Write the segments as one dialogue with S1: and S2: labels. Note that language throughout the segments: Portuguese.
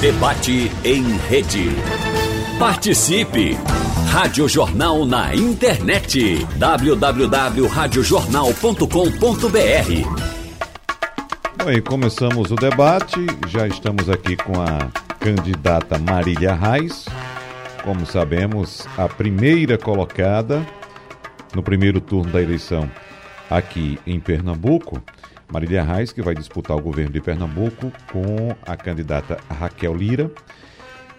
S1: Debate em rede. Participe! Rádio Jornal na internet. www.radiojornal.com.br
S2: Bem, começamos o debate. Já estamos aqui com a candidata Marília Reis. Como sabemos, a primeira colocada no primeiro turno da eleição aqui em Pernambuco. Marília Reis, que vai disputar o governo de Pernambuco com a candidata Raquel Lira.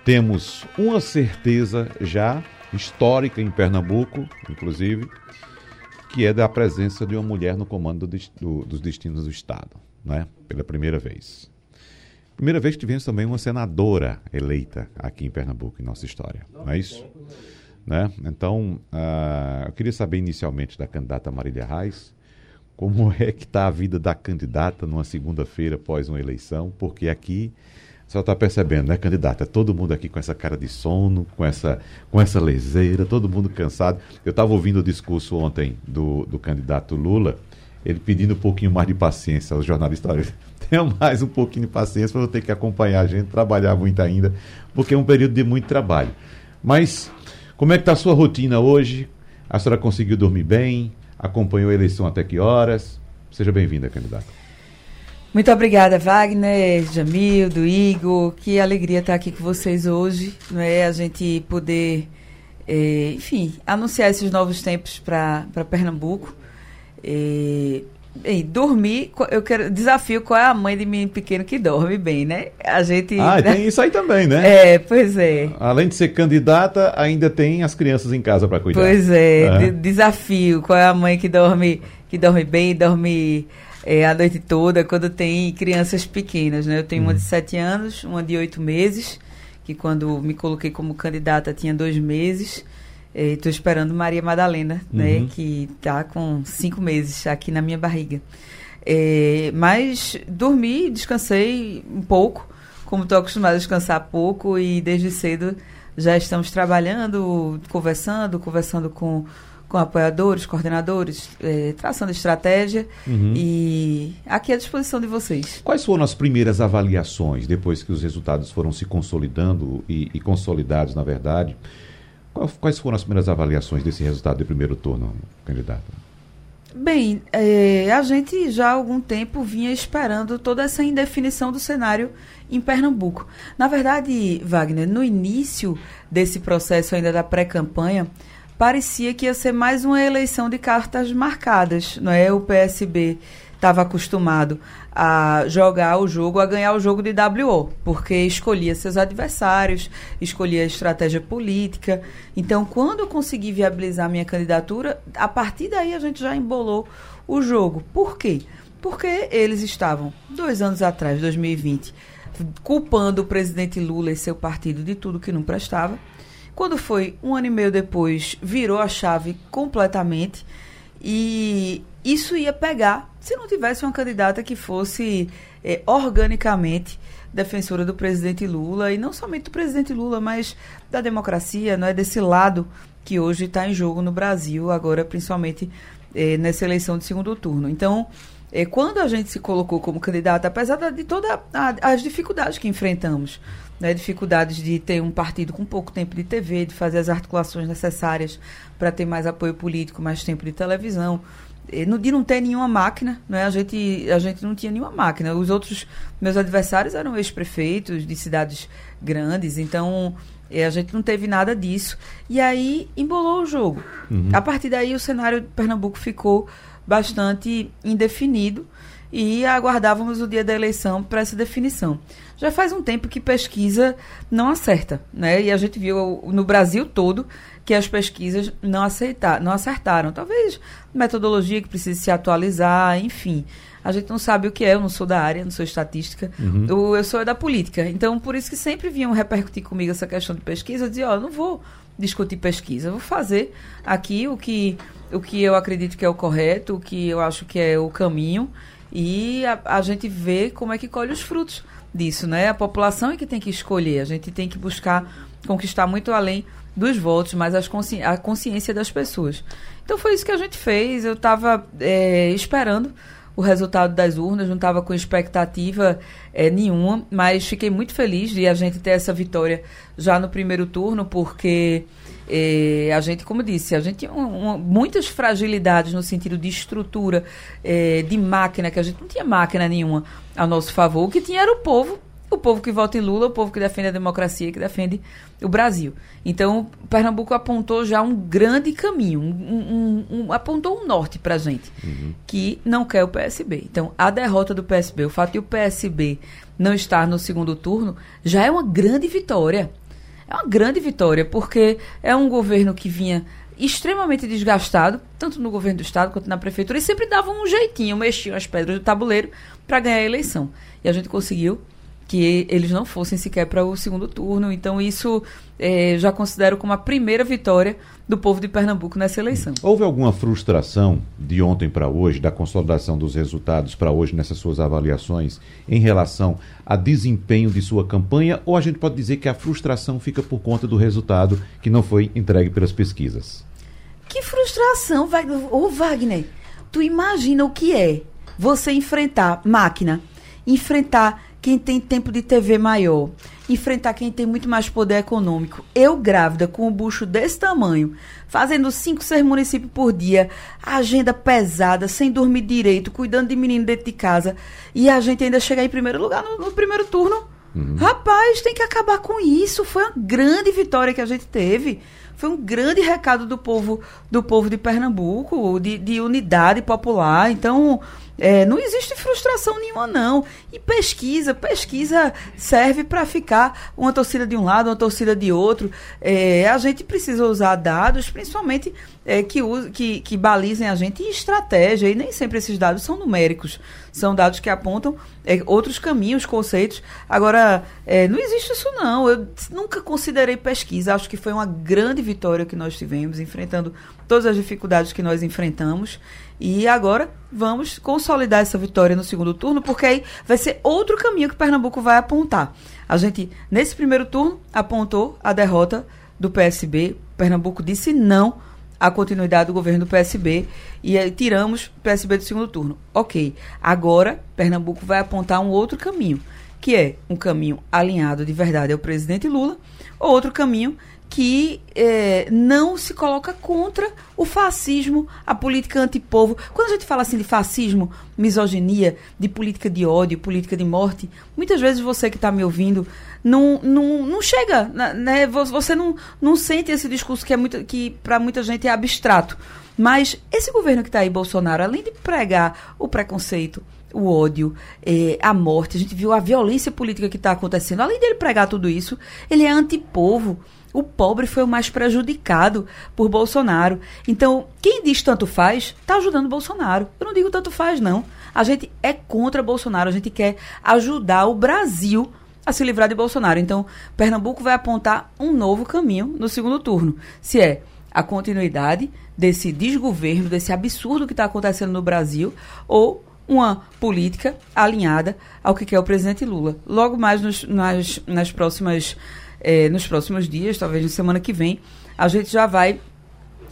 S2: Temos uma certeza já histórica em Pernambuco, inclusive, que é da presença de uma mulher no comando do, do, dos destinos do Estado, né? pela primeira vez. Primeira vez que tivemos também uma senadora eleita aqui em Pernambuco, em nossa história, não é isso? Né? Então, uh, eu queria saber inicialmente da candidata Marília Reis, como é que está a vida da candidata numa segunda-feira após uma eleição, porque aqui só está percebendo, né, candidata? Todo mundo aqui com essa cara de sono, com essa, com essa leseira, todo mundo cansado. Eu estava ouvindo o discurso ontem do, do candidato Lula, ele pedindo um pouquinho mais de paciência aos jornalistas. Tenha mais um pouquinho de paciência para eu ter que acompanhar a gente, trabalhar muito ainda, porque é um período de muito trabalho. Mas como é que está a sua rotina hoje? A senhora conseguiu dormir bem? Acompanhou a eleição até que horas. Seja bem-vinda, candidata.
S3: Muito obrigada, Wagner, Jamildo, Igor. Que alegria estar aqui com vocês hoje. Não é? A gente poder, é, enfim, anunciar esses novos tempos para Pernambuco. É, Bem, dormir, eu quero desafio qual é a mãe de menino pequeno que dorme bem, né? A gente.
S2: Ah, né? tem isso aí também, né?
S3: É, pois é.
S2: Além de ser candidata, ainda tem as crianças em casa para cuidar.
S3: Pois é, de, desafio qual é a mãe que dorme, que dorme bem, dorme é, a noite toda quando tem crianças pequenas, né? Eu tenho uma de 7 uhum. anos, uma de 8 meses, que quando me coloquei como candidata tinha dois meses. Estou esperando Maria Madalena, né, uhum. né? Que está com cinco meses aqui na minha barriga. É, mas dormi, descansei um pouco, como estou acostumada a descansar pouco e desde cedo já estamos trabalhando, conversando, conversando com, com apoiadores, coordenadores, é, traçando estratégia uhum. e aqui à disposição de vocês.
S2: Quais foram as primeiras avaliações depois que os resultados foram se consolidando e, e consolidados, na verdade? Quais foram as primeiras avaliações desse resultado de primeiro turno, candidato?
S3: Bem, é, a gente já há algum tempo vinha esperando toda essa indefinição do cenário em Pernambuco. Na verdade, Wagner, no início desse processo ainda da pré-campanha, parecia que ia ser mais uma eleição de cartas marcadas, não é? O PSB estava acostumado a jogar o jogo, a ganhar o jogo de WO, porque escolhia seus adversários, escolhia estratégia política. Então, quando eu consegui viabilizar minha candidatura, a partir daí a gente já embolou o jogo. Por quê? Porque eles estavam, dois anos atrás, 2020, culpando o presidente Lula e seu partido de tudo que não prestava. Quando foi um ano e meio depois, virou a chave completamente e isso ia pegar se não tivesse uma candidata que fosse é, organicamente defensora do presidente Lula, e não somente do presidente Lula, mas da democracia, não é desse lado que hoje está em jogo no Brasil, agora principalmente é, nessa eleição de segundo turno. Então, é, quando a gente se colocou como candidata, apesar de todas as dificuldades que enfrentamos, né, dificuldades de ter um partido com pouco tempo de TV, de fazer as articulações necessárias para ter mais apoio político, mais tempo de televisão, de não ter nenhuma máquina, né? A gente, a gente não tinha nenhuma máquina. Os outros meus adversários eram ex-prefeitos de cidades grandes, então é, a gente não teve nada disso. E aí embolou o jogo. Uhum. A partir daí o cenário de Pernambuco ficou bastante indefinido e aguardávamos o dia da eleição para essa definição. Já faz um tempo que pesquisa não acerta, né? E a gente viu no Brasil todo que as pesquisas não, aceitar, não acertaram. Talvez metodologia que precise se atualizar, enfim. A gente não sabe o que é, eu não sou da área, não sou estatística, uhum. eu, eu sou da política. Então, por isso que sempre vinham repercutir comigo essa questão de pesquisa, eu dizia, ó, oh, não vou discutir pesquisa, eu vou fazer aqui o que, o que eu acredito que é o correto, o que eu acho que é o caminho, e a, a gente vê como é que colhe os frutos disso, né? A população é que tem que escolher, a gente tem que buscar conquistar muito além dos votos, mas as consci a consciência das pessoas. Então foi isso que a gente fez. Eu estava é, esperando o resultado das urnas, não estava com expectativa é, nenhuma, mas fiquei muito feliz de a gente ter essa vitória já no primeiro turno, porque é, a gente, como disse, a gente tinha muitas fragilidades no sentido de estrutura, é, de máquina, que a gente não tinha máquina nenhuma a nosso favor. O que tinha era o povo o povo que vota em Lula, o povo que defende a democracia, que defende o Brasil. Então, Pernambuco apontou já um grande caminho, um, um, um, apontou um norte para a gente, uhum. que não quer o PSB. Então, a derrota do PSB, o fato de o PSB não estar no segundo turno, já é uma grande vitória. É uma grande vitória, porque é um governo que vinha extremamente desgastado, tanto no governo do estado quanto na prefeitura, e sempre dava um jeitinho, mexiam as pedras do tabuleiro para ganhar a eleição. E a gente conseguiu que eles não fossem sequer para o segundo turno. Então, isso é, já considero como a primeira vitória do povo de Pernambuco nessa eleição.
S2: Houve alguma frustração de ontem para hoje, da consolidação dos resultados para hoje, nessas suas avaliações, em relação a desempenho de sua campanha? Ou a gente pode dizer que a frustração fica por conta do resultado que não foi entregue pelas pesquisas?
S3: Que frustração, Ô Wagner, tu imagina o que é você enfrentar máquina, enfrentar quem tem tempo de TV maior, enfrentar quem tem muito mais poder econômico. Eu, grávida, com um bucho desse tamanho, fazendo cinco, seis municípios por dia, agenda pesada, sem dormir direito, cuidando de menino dentro de casa, e a gente ainda chegar em primeiro lugar no, no primeiro turno. Uhum. Rapaz, tem que acabar com isso. Foi uma grande vitória que a gente teve. Foi um grande recado do povo do povo de Pernambuco, de, de unidade popular. Então, é, não existe frustração nenhuma, não. E pesquisa, pesquisa serve para ficar uma torcida de um lado, uma torcida de outro. É, a gente precisa usar dados, principalmente é, que, que, que balizem a gente em estratégia. E nem sempre esses dados são numéricos. São dados que apontam é, outros caminhos, conceitos. Agora, é, não existe isso, não. Eu nunca considerei pesquisa. Acho que foi uma grande vitória que nós tivemos, enfrentando todas as dificuldades que nós enfrentamos. E agora vamos consolidar essa vitória no segundo turno, porque aí vai ser outro caminho que Pernambuco vai apontar. A gente, nesse primeiro turno, apontou a derrota do PSB. Pernambuco disse não à continuidade do governo do PSB e aí tiramos o PSB do segundo turno. Ok, agora Pernambuco vai apontar um outro caminho, que é um caminho alinhado de verdade ao presidente Lula, ou outro caminho que é, não se coloca contra o fascismo, a política antipovo. Quando a gente fala assim de fascismo, misoginia, de política de ódio, política de morte, muitas vezes você que está me ouvindo não, não, não chega, né? Você não, não sente esse discurso que é muito, que para muita gente é abstrato. Mas esse governo que está aí, Bolsonaro, além de pregar o preconceito, o ódio, é, a morte, a gente viu a violência política que está acontecendo. Além dele pregar tudo isso, ele é antipovo. O pobre foi o mais prejudicado por Bolsonaro. Então, quem diz tanto faz, está ajudando Bolsonaro. Eu não digo tanto faz, não. A gente é contra Bolsonaro, a gente quer ajudar o Brasil a se livrar de Bolsonaro. Então, Pernambuco vai apontar um novo caminho no segundo turno. Se é a continuidade desse desgoverno, desse absurdo que está acontecendo no Brasil, ou uma política alinhada ao que quer o presidente Lula. Logo mais nos, nas, nas próximas é, nos próximos dias, talvez na semana que vem, a gente já vai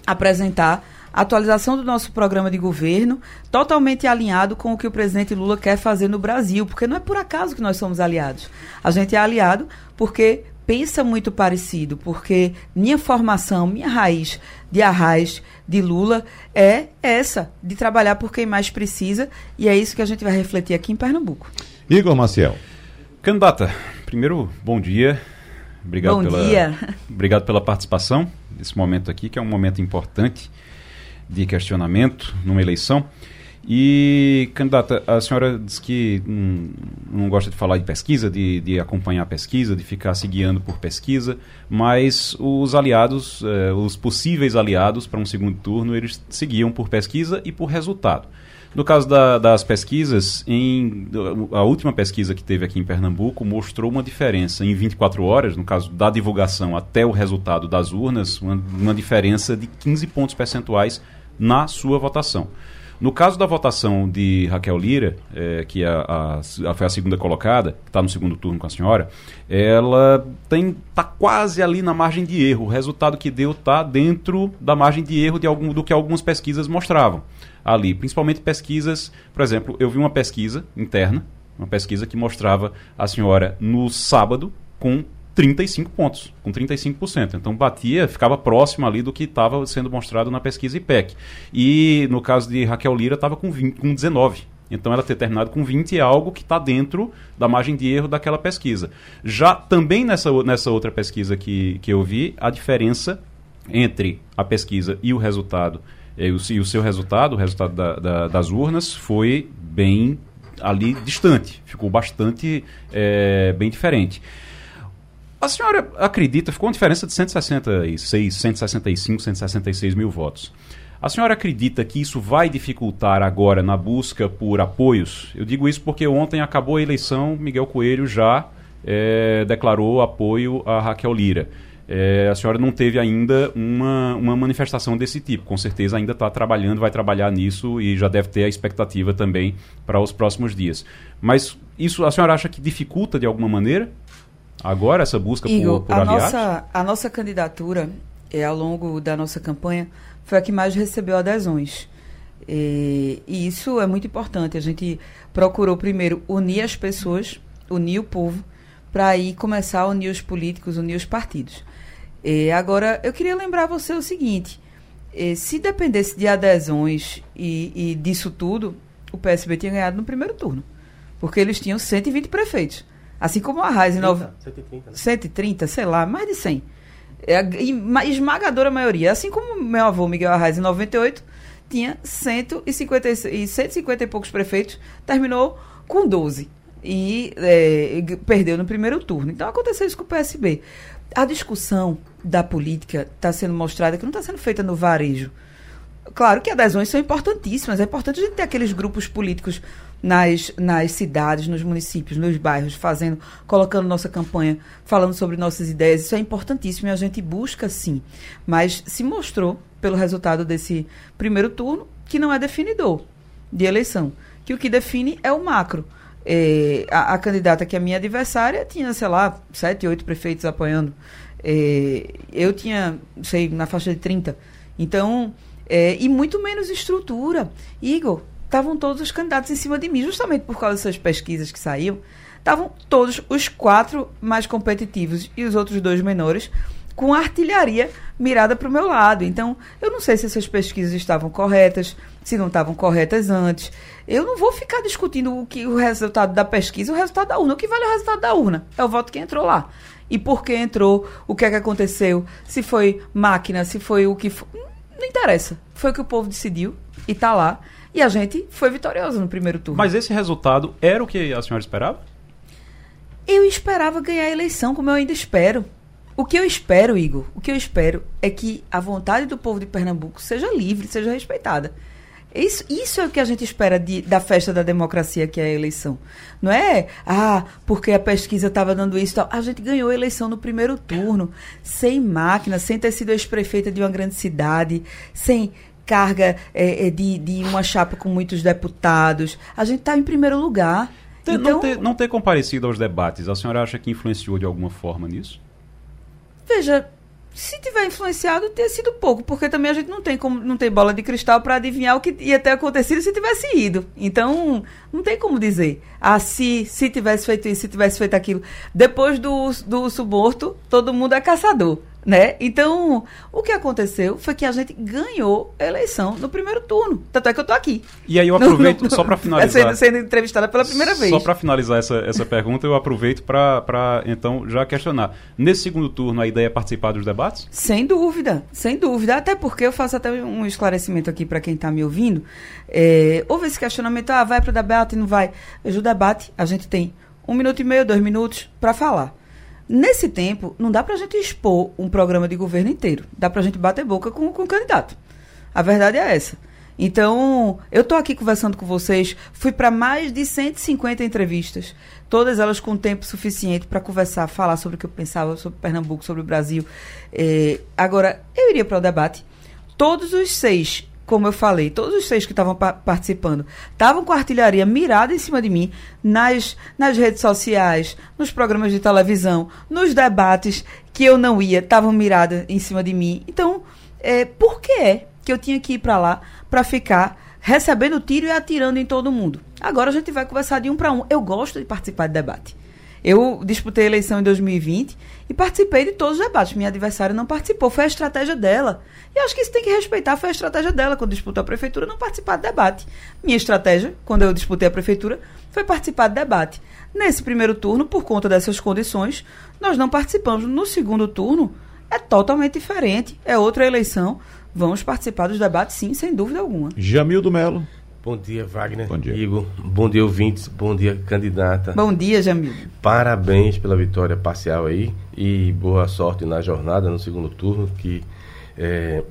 S3: apresentar a atualização do nosso programa de governo, totalmente alinhado com o que o presidente Lula quer fazer no Brasil, porque não é por acaso que nós somos aliados. A gente é aliado porque pensa muito parecido, porque minha formação, minha raiz de arraiz de Lula é essa, de trabalhar por quem mais precisa, e é isso que a gente vai refletir aqui em Pernambuco.
S2: Igor Maciel.
S4: Candidata, primeiro, bom dia. Obrigado
S3: Bom
S4: pela,
S3: dia.
S4: Obrigado pela participação nesse momento aqui, que é um momento importante de questionamento numa eleição. E, candidata, a senhora diz que hum, não gosta de falar de pesquisa, de, de acompanhar a pesquisa, de ficar se guiando por pesquisa, mas os aliados, eh, os possíveis aliados para um segundo turno, eles seguiam por pesquisa e por resultado. No caso da, das pesquisas, em, a última pesquisa que teve aqui em Pernambuco mostrou uma diferença em 24 horas, no caso da divulgação até o resultado das urnas, uma, uma diferença de 15 pontos percentuais na sua votação. No caso da votação de Raquel Lira, é, que é a, a, foi a segunda colocada, que está no segundo turno com a senhora, ela tem tá quase ali na margem de erro. O resultado que deu está dentro da margem de erro de algum, do que algumas pesquisas mostravam ali, principalmente pesquisas, por exemplo, eu vi uma pesquisa interna, uma pesquisa que mostrava a senhora no sábado com 35 pontos, com 35%. Então batia, ficava próximo ali do que estava sendo mostrado na pesquisa IPEC. E no caso de Raquel Lira, estava com, com 19. Então ela ter terminado com 20 é algo que está dentro da margem de erro daquela pesquisa. Já também nessa, nessa outra pesquisa que, que eu vi, a diferença entre a pesquisa e o resultado, e o, e o seu resultado, o resultado da, da, das urnas, foi bem ali distante. Ficou bastante é, bem diferente. A senhora acredita, ficou uma diferença de 166, 165, 166 mil votos. A senhora acredita que isso vai dificultar agora na busca por apoios? Eu digo isso porque ontem acabou a eleição, Miguel Coelho já é, declarou apoio a Raquel Lira. É, a senhora não teve ainda uma, uma manifestação desse tipo. Com certeza ainda está trabalhando, vai trabalhar nisso e já deve ter a expectativa também para os próximos dias. Mas isso a senhora acha que dificulta de alguma maneira? Agora essa busca
S3: Igor,
S4: por, por
S3: a
S4: aliados?
S3: Nossa, a nossa candidatura, é, ao longo da nossa campanha, foi a que mais recebeu adesões. E, e isso é muito importante. A gente procurou primeiro unir as pessoas, unir o povo, para aí começar a unir os políticos, unir os partidos. E agora, eu queria lembrar você o seguinte: se dependesse de adesões e, e disso tudo, o PSB tinha ganhado no primeiro turno. Porque eles tinham 120 prefeitos. Assim como a Raiz em 130, né? 130, sei lá, mais de 100. É a esmagadora maioria. Assim como meu avô Miguel Arraes em 98 tinha 150 e 150 e poucos prefeitos, terminou com 12 e é, perdeu no primeiro turno. Então aconteceu isso com o PSB. A discussão da política está sendo mostrada que não está sendo feita no varejo. Claro que adesões são importantíssimas. É importante a gente ter aqueles grupos políticos nas, nas cidades, nos municípios, nos bairros, fazendo, colocando nossa campanha, falando sobre nossas ideias. Isso é importantíssimo e a gente busca sim. Mas se mostrou, pelo resultado desse primeiro turno, que não é definidor de eleição. Que o que define é o macro. É, a, a, candidata que é minha adversária tinha, sei lá, sete, oito prefeitos apoiando. É, eu tinha, sei, na faixa de 30. Então, é, e muito menos estrutura. Igor, estavam todos os candidatos em cima de mim, justamente por causa dessas pesquisas que saíam. Estavam todos os quatro mais competitivos e os outros dois menores com artilharia mirada para o meu lado. Então, eu não sei se essas pesquisas estavam corretas, se não estavam corretas antes. Eu não vou ficar discutindo o que o resultado da pesquisa, o resultado da urna. O que vale é o resultado da urna? É o voto que entrou lá. E por que entrou, o que é que aconteceu, se foi máquina, se foi o que foi. Não interessa. Foi o que o povo decidiu e está lá. E a gente foi vitorioso no primeiro turno.
S4: Mas esse resultado era o que a senhora esperava?
S3: Eu esperava ganhar a eleição, como eu ainda espero. O que eu espero, Igor, o que eu espero é que a vontade do povo de Pernambuco seja livre, seja respeitada. Isso, isso é o que a gente espera de, da festa da democracia, que é a eleição. Não é, ah, porque a pesquisa estava dando isso tal. A gente ganhou a eleição no primeiro turno, sem máquina, sem ter sido ex-prefeita de uma grande cidade, sem carga é, é, de, de uma chapa com muitos deputados. A gente está em primeiro lugar.
S4: Ter, então, não, ter, não ter comparecido aos debates, a senhora acha que influenciou de alguma forma nisso?
S3: Veja, se tiver influenciado, ter sido pouco, porque também a gente não tem como, não tem bola de cristal para adivinhar o que ia ter acontecido se tivesse ido. Então, não tem como dizer. Ah, se, se tivesse feito isso, se tivesse feito aquilo. Depois do, do suborto, todo mundo é caçador né? Então, o que aconteceu foi que a gente ganhou a eleição no primeiro turno. Tanto é que eu tô aqui.
S4: E aí eu aproveito, no, no, só para finalizar.
S3: Sendo, sendo, entrevistada pela primeira vez.
S4: Só para finalizar essa, essa pergunta, eu aproveito para, então, já questionar. Nesse segundo turno, a ideia é participar dos debates?
S3: Sem dúvida, sem dúvida. Até porque eu faço até um esclarecimento aqui para quem está me ouvindo. É, houve esse questionamento, ah, vai para o debate, não vai. Veja, o debate, a gente tem um minuto e meio, dois minutos para falar. Nesse tempo, não dá para a gente expor um programa de governo inteiro. Dá para a gente bater boca com, com o candidato. A verdade é essa. Então, eu estou aqui conversando com vocês. Fui para mais de 150 entrevistas, todas elas com tempo suficiente para conversar, falar sobre o que eu pensava sobre Pernambuco, sobre o Brasil. É, agora, eu iria para o debate. Todos os seis como eu falei, todos os seis que estavam pa participando estavam com a artilharia mirada em cima de mim nas, nas redes sociais, nos programas de televisão, nos debates que eu não ia, estavam miradas em cima de mim. Então, é, por que é que eu tinha que ir para lá para ficar recebendo tiro e atirando em todo mundo? Agora a gente vai conversar de um para um. Eu gosto de participar de debate. Eu disputei a eleição em 2020 e participei de todos os debates. Minha adversária não participou, foi a estratégia dela. E acho que isso tem que respeitar, foi a estratégia dela quando disputou a prefeitura, não participar de debate. Minha estratégia, quando eu disputei a prefeitura, foi participar de debate. Nesse primeiro turno, por conta dessas condições, nós não participamos. No segundo turno, é totalmente diferente, é outra eleição. Vamos participar dos debates, sim, sem dúvida alguma.
S2: Jamil do Melo.
S5: Bom dia, Wagner.
S2: Bom dia.
S5: Igor. Bom dia, ouvintes. Bom dia, candidata.
S3: Bom dia, Jamil.
S5: Parabéns pela vitória parcial aí e boa sorte na jornada no segundo turno. Que é,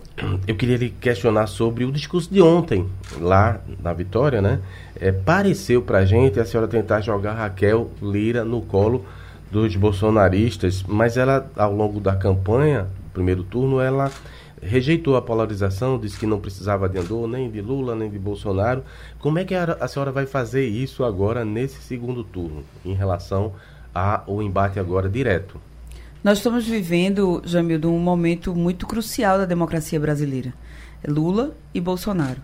S5: eu queria lhe questionar sobre o discurso de ontem lá na vitória, né? É, pareceu pra gente a senhora tentar jogar Raquel Lira no colo dos bolsonaristas, mas ela ao longo da campanha, primeiro turno, ela rejeitou a polarização, disse que não precisava de Andor, nem de Lula, nem de Bolsonaro. Como é que a, senhora vai fazer isso agora nesse segundo turno, em relação ao embate agora direto?
S3: Nós estamos vivendo, Jamildo, um momento muito crucial da democracia brasileira. Lula e Bolsonaro.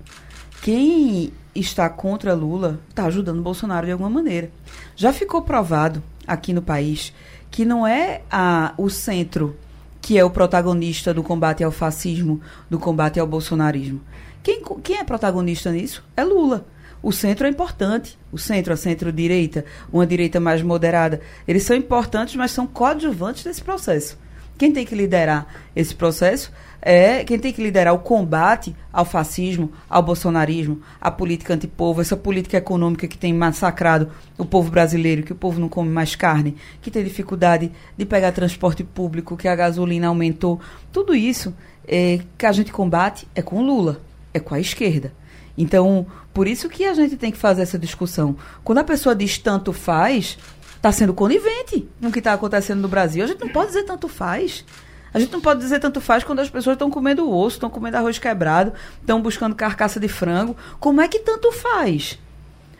S3: Quem está contra Lula está ajudando Bolsonaro de alguma maneira. Já ficou provado aqui no país que não é a, o centro que é o protagonista do combate ao fascismo, do combate ao bolsonarismo. Quem, quem é protagonista nisso? É Lula. O centro é importante. O centro, a centro-direita, uma direita mais moderada. Eles são importantes, mas são coadjuvantes desse processo. Quem tem que liderar esse processo é quem tem que liderar o combate ao fascismo, ao bolsonarismo, à política antipovo, essa política econômica que tem massacrado o povo brasileiro, que o povo não come mais carne, que tem dificuldade de pegar transporte público, que a gasolina aumentou. Tudo isso é, que a gente combate é com Lula, é com a esquerda. Então, por isso que a gente tem que fazer essa discussão. Quando a pessoa diz tanto faz, está sendo conivente no que está acontecendo no Brasil. A gente não pode dizer tanto faz. A gente não pode dizer tanto faz quando as pessoas estão comendo osso, estão comendo arroz quebrado, estão buscando carcaça de frango. Como é que tanto faz?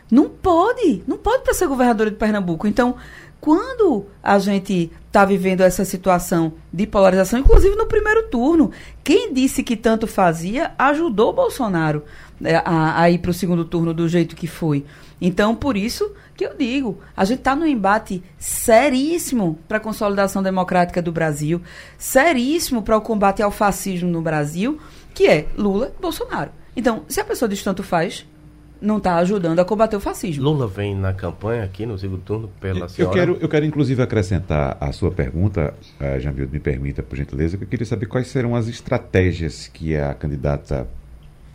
S3: Não pode, não pode para ser governadora de Pernambuco. Então, quando a gente está vivendo essa situação de polarização, inclusive no primeiro turno, quem disse que tanto fazia ajudou Bolsonaro a, a ir para o segundo turno do jeito que foi. Então, por isso que eu digo, a gente está num embate seríssimo para a consolidação democrática do Brasil, seríssimo para o combate ao fascismo no Brasil, que é Lula e Bolsonaro. Então, se a pessoa diz tanto faz, não está ajudando a combater o fascismo.
S5: Lula vem na campanha aqui no segundo turno pela senhora.
S2: Eu quero, eu quero inclusive acrescentar a sua pergunta, uh, Jamil, me permita, por gentileza, que eu queria saber quais serão as estratégias que a candidata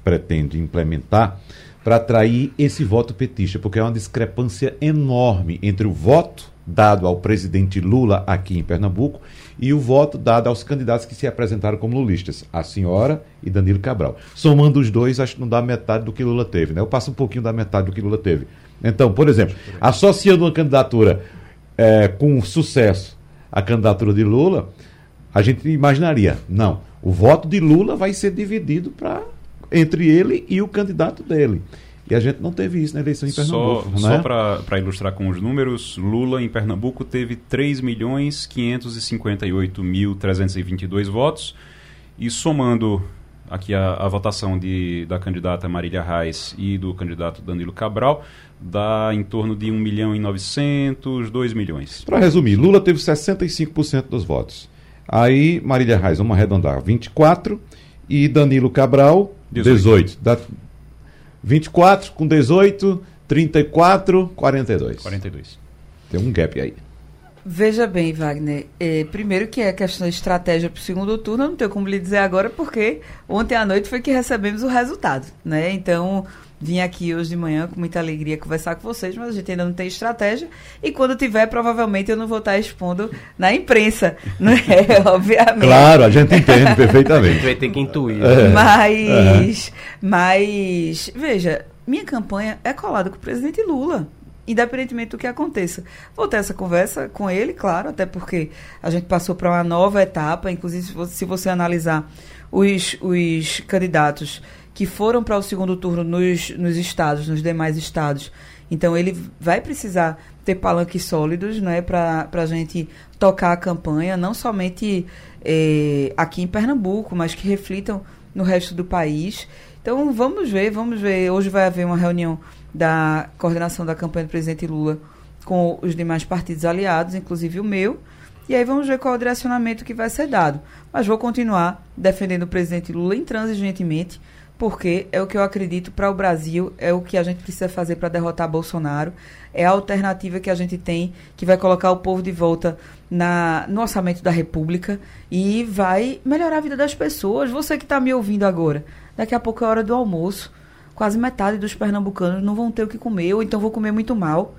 S2: pretende implementar para atrair esse voto petista, porque é uma discrepância enorme entre o voto dado ao presidente Lula aqui em Pernambuco e o voto dado aos candidatos que se apresentaram como lulistas, a senhora e Danilo Cabral. Somando os dois, acho que não dá metade do que Lula teve, né? Eu passo um pouquinho da metade do que Lula teve. Então, por exemplo, associando uma candidatura é, com sucesso à candidatura de Lula, a gente imaginaria, não, o voto de Lula vai ser dividido para entre ele e o candidato dele. E a gente não teve isso na eleição em Pernambuco.
S4: Só, né? só para ilustrar com os números, Lula em Pernambuco teve 3.558.322 votos. E somando aqui a, a, votação de, da candidata Marília Reis e do candidato Danilo Cabral, dá em torno de 1 milhão e 900, 2 milhões.
S2: Para resumir, Lula teve 65% dos votos. Aí Marília Reis, vamos arredondar, 24%, e Danilo Cabral, 18. 18. Dá 24 com 18, 34, 42.
S4: 42.
S2: Tem um gap aí.
S3: Veja bem, Wagner. É, primeiro que é a questão da estratégia para o segundo turno, eu não tenho como lhe dizer agora, porque ontem à noite foi que recebemos o resultado. Né? Então, vim aqui hoje de manhã com muita alegria conversar com vocês, mas a gente ainda não tem estratégia. E quando tiver, provavelmente eu não vou estar expondo na imprensa, né? Obviamente.
S2: Claro, a gente entende perfeitamente. a gente
S5: vai ter que intuir.
S3: É. Mas, mas, veja, minha campanha é colada com o presidente Lula. Independentemente do que aconteça. Vou ter essa conversa com ele, claro, até porque a gente passou para uma nova etapa. Inclusive, se você analisar os, os candidatos que foram para o segundo turno nos, nos estados, nos demais estados. Então ele vai precisar ter palanques sólidos né, para a gente tocar a campanha, não somente eh, aqui em Pernambuco, mas que reflitam no resto do país. Então vamos ver, vamos ver. Hoje vai haver uma reunião da coordenação da campanha do presidente Lula com os demais partidos aliados, inclusive o meu. E aí vamos ver qual o direcionamento que vai ser dado. Mas vou continuar defendendo o presidente Lula intransigentemente, porque é o que eu acredito para o Brasil, é o que a gente precisa fazer para derrotar Bolsonaro, é a alternativa que a gente tem que vai colocar o povo de volta na, no orçamento da República e vai melhorar a vida das pessoas. Você que está me ouvindo agora, daqui a pouco é hora do almoço, quase metade dos pernambucanos não vão ter o que comer, ou então vão comer muito mal.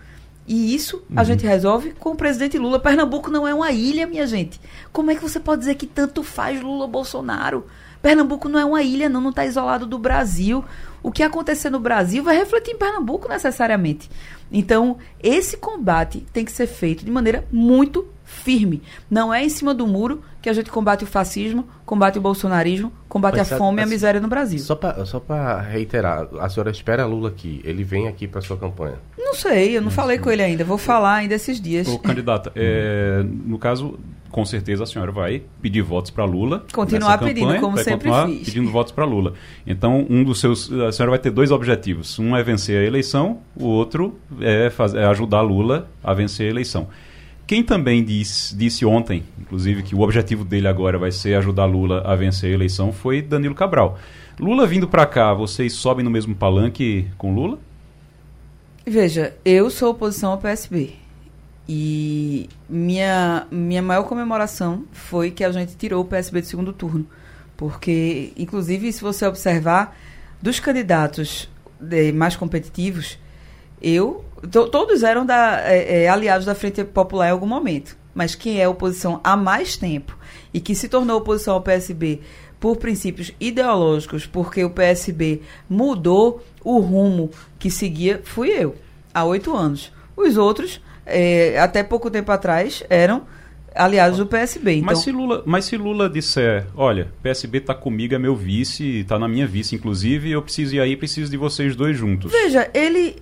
S3: E isso a uhum. gente resolve com o presidente Lula. Pernambuco não é uma ilha, minha gente. Como é que você pode dizer que tanto faz Lula Bolsonaro? Pernambuco não é uma ilha, não, não está isolado do Brasil. O que acontecer no Brasil vai refletir em Pernambuco necessariamente. Então, esse combate tem que ser feito de maneira muito firme. Não é em cima do muro que a gente combate o fascismo, combate o bolsonarismo, combate Mas, a fome e a miséria no Brasil.
S5: Só para só reiterar, a senhora espera Lula aqui, ele vem aqui para sua campanha?
S3: Não sei, eu não, não falei sei. com ele ainda, vou falar ainda esses dias.
S4: Ô, candidata, é, no caso, com certeza a senhora vai pedir votos para Lula.
S3: Continuar campanha, pedindo, como sempre continuar fiz.
S4: pedindo votos para Lula. Então, um dos seus, a senhora vai ter dois objetivos. Um é vencer a eleição, o outro é, fazer, é ajudar Lula a vencer a eleição. Quem também disse, disse ontem, inclusive, que o objetivo dele agora vai ser ajudar Lula a vencer a eleição foi Danilo Cabral. Lula vindo para cá, vocês sobem no mesmo palanque com Lula?
S3: Veja, eu sou oposição ao PSB. E minha, minha maior comemoração foi que a gente tirou o PSB do segundo turno. Porque, inclusive, se você observar, dos candidatos de, mais competitivos, eu todos eram da, é, é, aliados da Frente Popular em algum momento. Mas quem é oposição há mais tempo e que se tornou oposição ao PSB por princípios ideológicos, porque o PSB mudou o rumo que seguia, fui eu, há oito anos. Os outros, é, até pouco tempo atrás, eram aliados do PSB. Então...
S4: Mas, se Lula, mas se Lula disser, olha, PSB está comigo, é meu vice, está na minha vice, inclusive, eu preciso ir aí, preciso de vocês dois juntos.
S3: Veja, ele.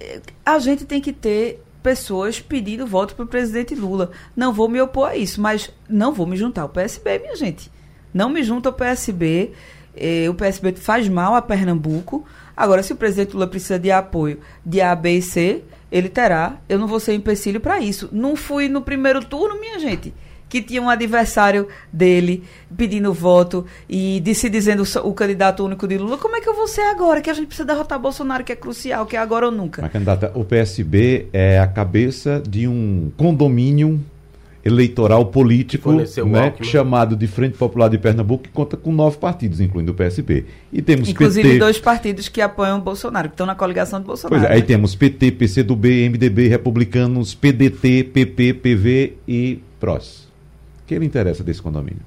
S3: A gente tem que ter pessoas pedindo voto para o presidente Lula. Não vou me opor a isso, mas não vou me juntar ao PSB, minha gente. Não me junto ao PSB. Eh, o PSB faz mal a Pernambuco. Agora, se o presidente Lula precisa de apoio de A, B e C, ele terá. Eu não vou ser empecilho para isso. Não fui no primeiro turno, minha gente que tinha um adversário dele pedindo voto e de se dizendo o candidato único de Lula, como é que eu vou ser agora? Que a gente precisa derrotar Bolsonaro, que é crucial, que é agora ou nunca.
S2: Mas, candidata, o PSB é a cabeça de um condomínio eleitoral político né, chamado de Frente Popular de Pernambuco, que conta com nove partidos, incluindo o PSB. E temos
S3: Inclusive
S2: PT...
S3: dois partidos que apoiam o Bolsonaro, que estão na coligação do Bolsonaro. Pois
S2: é, aí né? temos PT, PCdoB, MDB, Republicanos, PDT, PP, PV e PROS que ele interessa desse condomínio?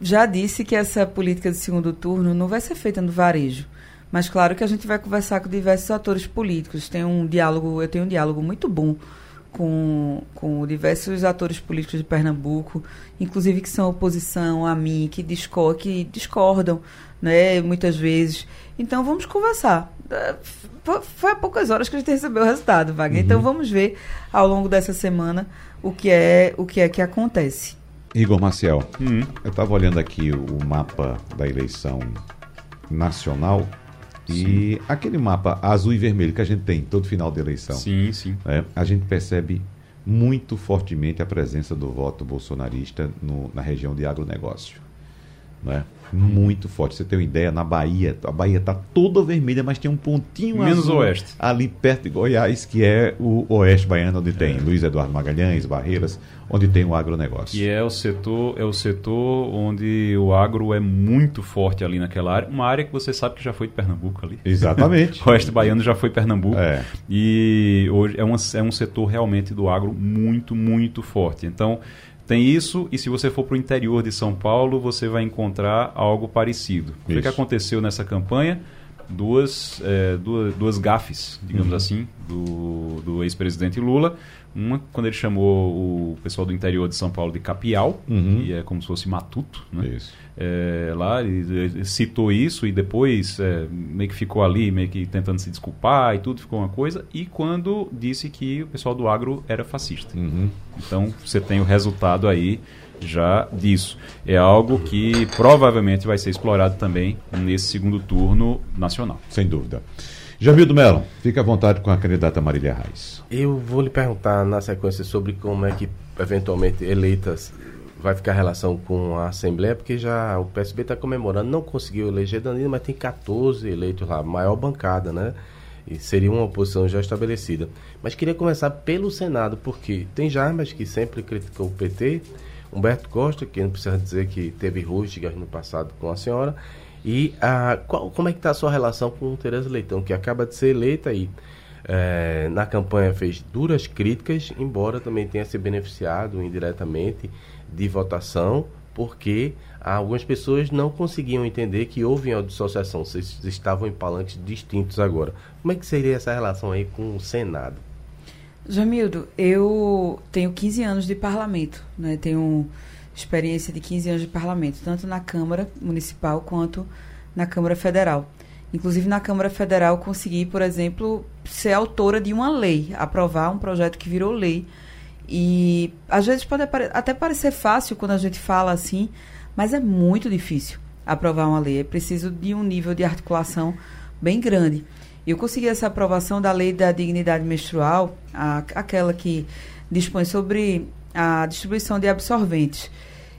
S3: Já disse que essa política de segundo turno não vai ser feita no varejo. Mas claro que a gente vai conversar com diversos atores políticos. Tem um diálogo, eu tenho um diálogo muito bom com, com diversos atores políticos de Pernambuco, inclusive que são oposição a mim, que, discor que discordam, né, muitas vezes. Então vamos conversar. É, foi há poucas horas que a gente recebeu o resultado, Wagner. Então, uhum. Então vamos ver ao longo dessa semana o que é, o que, é que acontece.
S2: Igor Marcial, uhum. eu estava olhando aqui o mapa da eleição nacional e sim. aquele mapa azul e vermelho que a gente tem todo final de eleição.
S4: Sim, sim.
S2: É, a gente percebe muito fortemente a presença do voto bolsonarista no, na região de agronegócio. Né? Muito forte. Você tem uma ideia, na Bahia, a Bahia está toda vermelha, mas tem um pontinho
S4: Menos
S2: azul
S4: oeste.
S2: ali perto de Goiás, que é o oeste baiano, onde tem é. Luiz Eduardo Magalhães, Barreiras, onde tem o agronegócio.
S4: E é o setor, é o setor onde o agro é muito forte ali naquela área, uma área que você sabe que já foi de Pernambuco ali.
S2: Exatamente.
S4: o oeste baiano já foi Pernambuco. É. E hoje é, uma, é um setor realmente do agro muito, muito forte. Então, tem isso, e se você for para o interior de São Paulo, você vai encontrar algo parecido. O que aconteceu nessa campanha? Duas, é, duas, duas gafes, digamos uhum. assim, do, do ex-presidente Lula. Uma, quando ele chamou o pessoal do interior de São Paulo de Capial, uhum. que é como se fosse matuto, né? Isso. É, lá, ele citou isso e depois é, meio que ficou ali, meio que tentando se desculpar e tudo, ficou uma coisa. E quando disse que o pessoal do agro era fascista. Uhum. Então, você tem o resultado aí já disso. É algo que provavelmente vai ser explorado também nesse segundo turno nacional.
S2: Sem dúvida. Jamildo Melo, fica à vontade com a candidata Marília Reis.
S5: Eu vou lhe perguntar na sequência sobre como é que, eventualmente, eleitas vai ficar a relação com a Assembleia, porque já o PSB está comemorando, não conseguiu eleger Danilo, mas tem 14 eleitos lá, maior bancada, né? E seria uma oposição já estabelecida. Mas queria começar pelo Senado, porque tem Jarbas, que sempre criticou o PT, Humberto Costa, que não precisa dizer que teve rústicas no passado com a senhora, e a, qual, como é que está a sua relação com Tereza Leitão, que acaba de ser eleita aí? É, na campanha fez duras críticas, embora também tenha se beneficiado indiretamente de votação, porque algumas pessoas não conseguiam entender que houve uma dissociação, vocês estavam em palanques distintos agora. Como é que seria essa relação aí com o Senado?
S3: Jamildo, eu tenho 15 anos de parlamento, né? tenho experiência de 15 anos de parlamento, tanto na Câmara Municipal quanto na Câmara Federal. Inclusive, na Câmara Federal, consegui, por exemplo, ser autora de uma lei, aprovar um projeto que virou lei. E às vezes pode até parecer fácil quando a gente fala assim, mas é muito difícil aprovar uma lei. É preciso de um nível de articulação bem grande. Eu consegui essa aprovação da lei da dignidade menstrual, a, aquela que dispõe sobre a distribuição de absorventes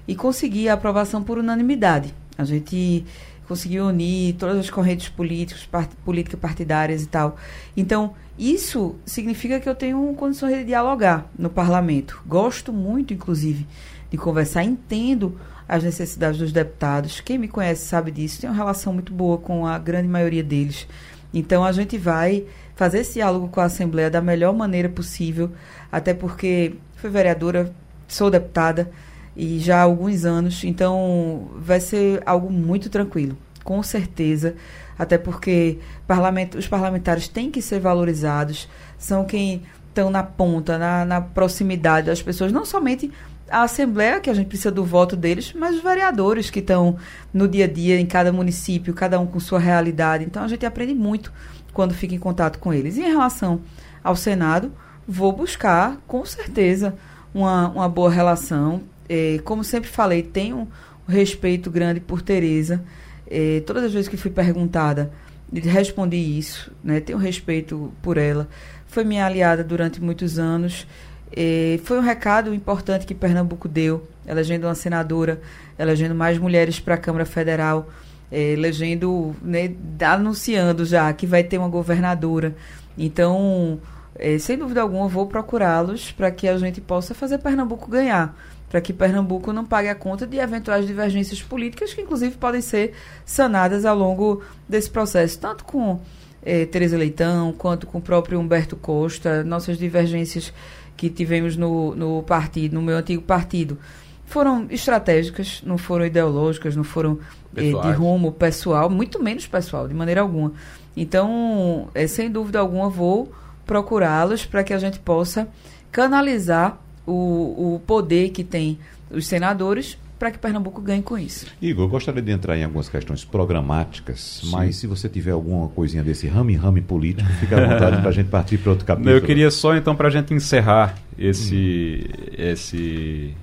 S3: e conseguir a aprovação por unanimidade. A gente conseguiu unir todas as correntes políticas, part, políticas partidárias e tal. Então, isso significa que eu tenho condições de dialogar no parlamento. Gosto muito, inclusive, de conversar, entendo as necessidades dos deputados. Quem me conhece sabe disso, tenho uma relação muito boa com a grande maioria deles. Então, a gente vai fazer esse diálogo com a Assembleia da melhor maneira possível, até porque fui vereadora, sou deputada e já há alguns anos, então vai ser algo muito tranquilo, com certeza, até porque parlamento, os parlamentares têm que ser valorizados, são quem estão na ponta, na, na proximidade das pessoas, não somente a Assembleia, que a gente precisa do voto deles, mas os vereadores que estão no dia a dia, em cada município, cada um com sua realidade. Então a gente aprende muito quando fica em contato com eles. E em relação ao Senado, vou buscar, com certeza, uma, uma boa relação. É, como sempre falei, tenho um respeito grande por Tereza. É, todas as vezes que fui perguntada, respondi isso, né? Tenho respeito por ela. Foi minha aliada durante muitos anos. É, foi um recado importante que Pernambuco deu, elegendo uma senadora, elegendo mais mulheres para a Câmara Federal, é, elegendo, né, anunciando já que vai ter uma governadora. Então, é, sem dúvida alguma, vou procurá-los para que a gente possa fazer Pernambuco ganhar. Para que Pernambuco não pague a conta de eventuais divergências políticas, que inclusive podem ser sanadas ao longo desse processo, tanto com é, Tereza Leitão, quanto com o próprio Humberto Costa, nossas divergências que tivemos no, no partido, no meu antigo partido, foram estratégicas, não foram ideológicas, não foram é, de rumo pessoal, muito menos pessoal, de maneira alguma. Então, é, sem dúvida alguma, vou procurá-los para que a gente possa canalizar o, o poder que tem os senadores para que Pernambuco ganhe com isso.
S2: Igor, eu gostaria de entrar em algumas questões programáticas, Sim. mas se você tiver alguma coisinha desse rame-rame político, fica à vontade para a gente partir para outro capítulo.
S4: Eu queria só, então, para a gente encerrar esse, hum. esse,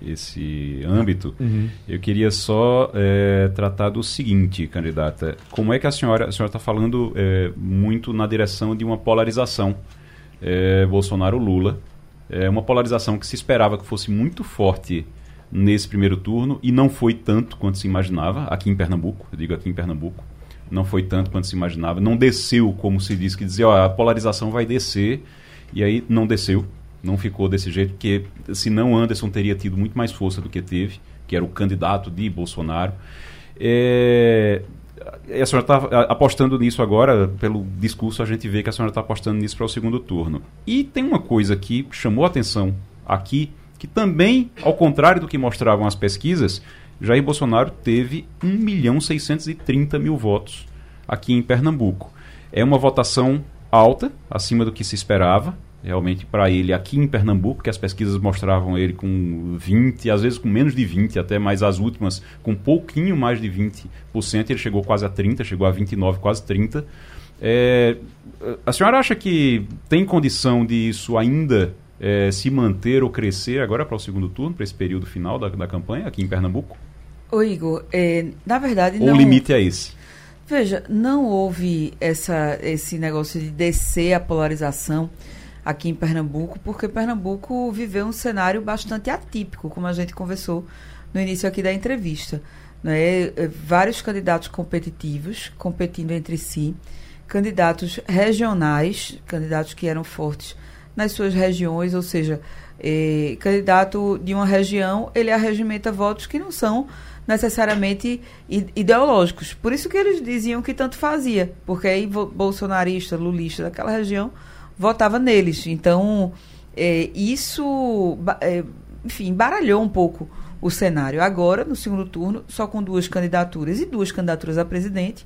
S4: esse âmbito, uhum. eu queria só é, tratar do seguinte, candidata. Como é que a senhora a senhora está falando é, muito na direção de uma polarização é, Bolsonaro-Lula, é uma polarização que se esperava que fosse muito forte nesse primeiro turno e não foi tanto quanto se imaginava aqui em Pernambuco. Eu digo aqui em Pernambuco, não foi tanto quanto se imaginava. Não desceu como se diz que dizia, ó, a polarização vai descer e aí não desceu não ficou desse jeito, porque senão Anderson teria tido muito mais força do que teve, que era o candidato de Bolsonaro. É, a senhora está apostando nisso agora, pelo discurso a gente vê que a senhora está apostando nisso para o segundo turno. E tem uma coisa que chamou a atenção aqui, que também, ao contrário do que mostravam as pesquisas, Jair Bolsonaro teve 1 milhão 630 mil votos aqui em Pernambuco. É uma votação alta, acima do que se esperava, realmente para ele aqui em Pernambuco, que as pesquisas mostravam ele com 20, às vezes com menos de 20, até mais as últimas com pouquinho mais de 20%, ele chegou quase a 30, chegou a 29, quase 30. É, a senhora acha que tem condição de isso ainda é, se manter ou crescer agora para o segundo turno, para esse período final da, da campanha aqui em Pernambuco?
S3: Ô Igor, é, na verdade
S4: ou
S3: não...
S4: o limite é esse?
S3: Veja, não houve essa, esse negócio de descer a polarização aqui em Pernambuco, porque Pernambuco viveu um cenário bastante atípico, como a gente conversou no início aqui da entrevista. Né? É, vários candidatos competitivos competindo entre si, candidatos regionais, candidatos que eram fortes nas suas regiões, ou seja, eh, candidato de uma região, ele arregimenta votos que não são necessariamente ideológicos. Por isso que eles diziam que tanto fazia, porque aí bolsonarista, lulista daquela região votava neles. Então, é, isso, é, enfim, embaralhou um pouco o cenário. Agora, no segundo turno, só com duas candidaturas e duas candidaturas a presidente,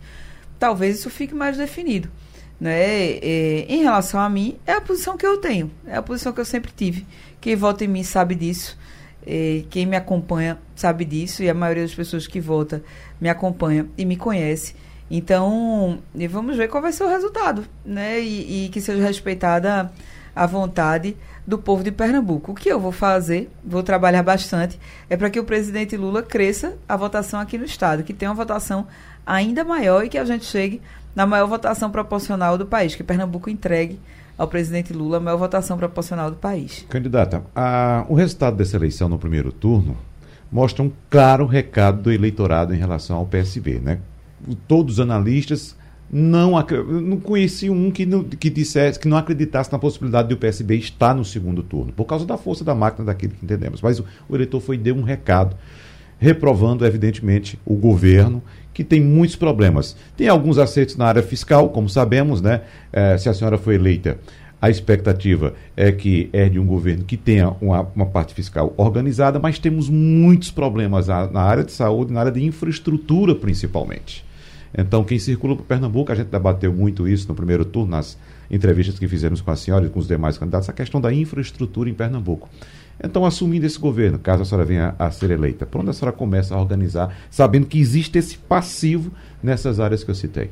S3: talvez isso fique mais definido. Né? É, em relação a mim, é a posição que eu tenho, é a posição que eu sempre tive. Quem vota em mim sabe disso. É, quem me acompanha sabe disso e a maioria das pessoas que vota me acompanha e me conhece. Então, vamos ver qual vai ser o resultado, né? E, e, que seja respeitada a vontade do povo de Pernambuco. O que eu vou fazer, vou trabalhar bastante, é para que o presidente Lula cresça a votação aqui no Estado, que tenha uma votação ainda maior e que a gente chegue na maior votação proporcional do país, que Pernambuco entregue ao presidente Lula a maior votação proporcional do país.
S2: Candidata, a, o resultado dessa eleição no primeiro turno mostra um claro recado do eleitorado em relação ao PSB, né? todos os analistas não, não conheci um que, não, que dissesse que não acreditasse na possibilidade de o PSB estar no segundo turno, por causa da força da máquina daquilo que entendemos. Mas o, o eleitor foi deu um recado, reprovando, evidentemente, o governo, que tem muitos problemas. Tem alguns acertos na área fiscal, como sabemos, né? É, se a senhora foi eleita, a expectativa é que herde um governo que tenha uma, uma parte fiscal organizada, mas temos muitos problemas na, na área de saúde, na área de infraestrutura, principalmente. Então, quem circula por Pernambuco, a gente debateu muito isso no primeiro turno, nas entrevistas que fizemos com a senhora e com os demais candidatos, a questão da infraestrutura em Pernambuco. Então, assumindo esse governo, caso a senhora venha a ser eleita, por onde a senhora começa a organizar, sabendo que existe esse passivo nessas áreas que eu citei?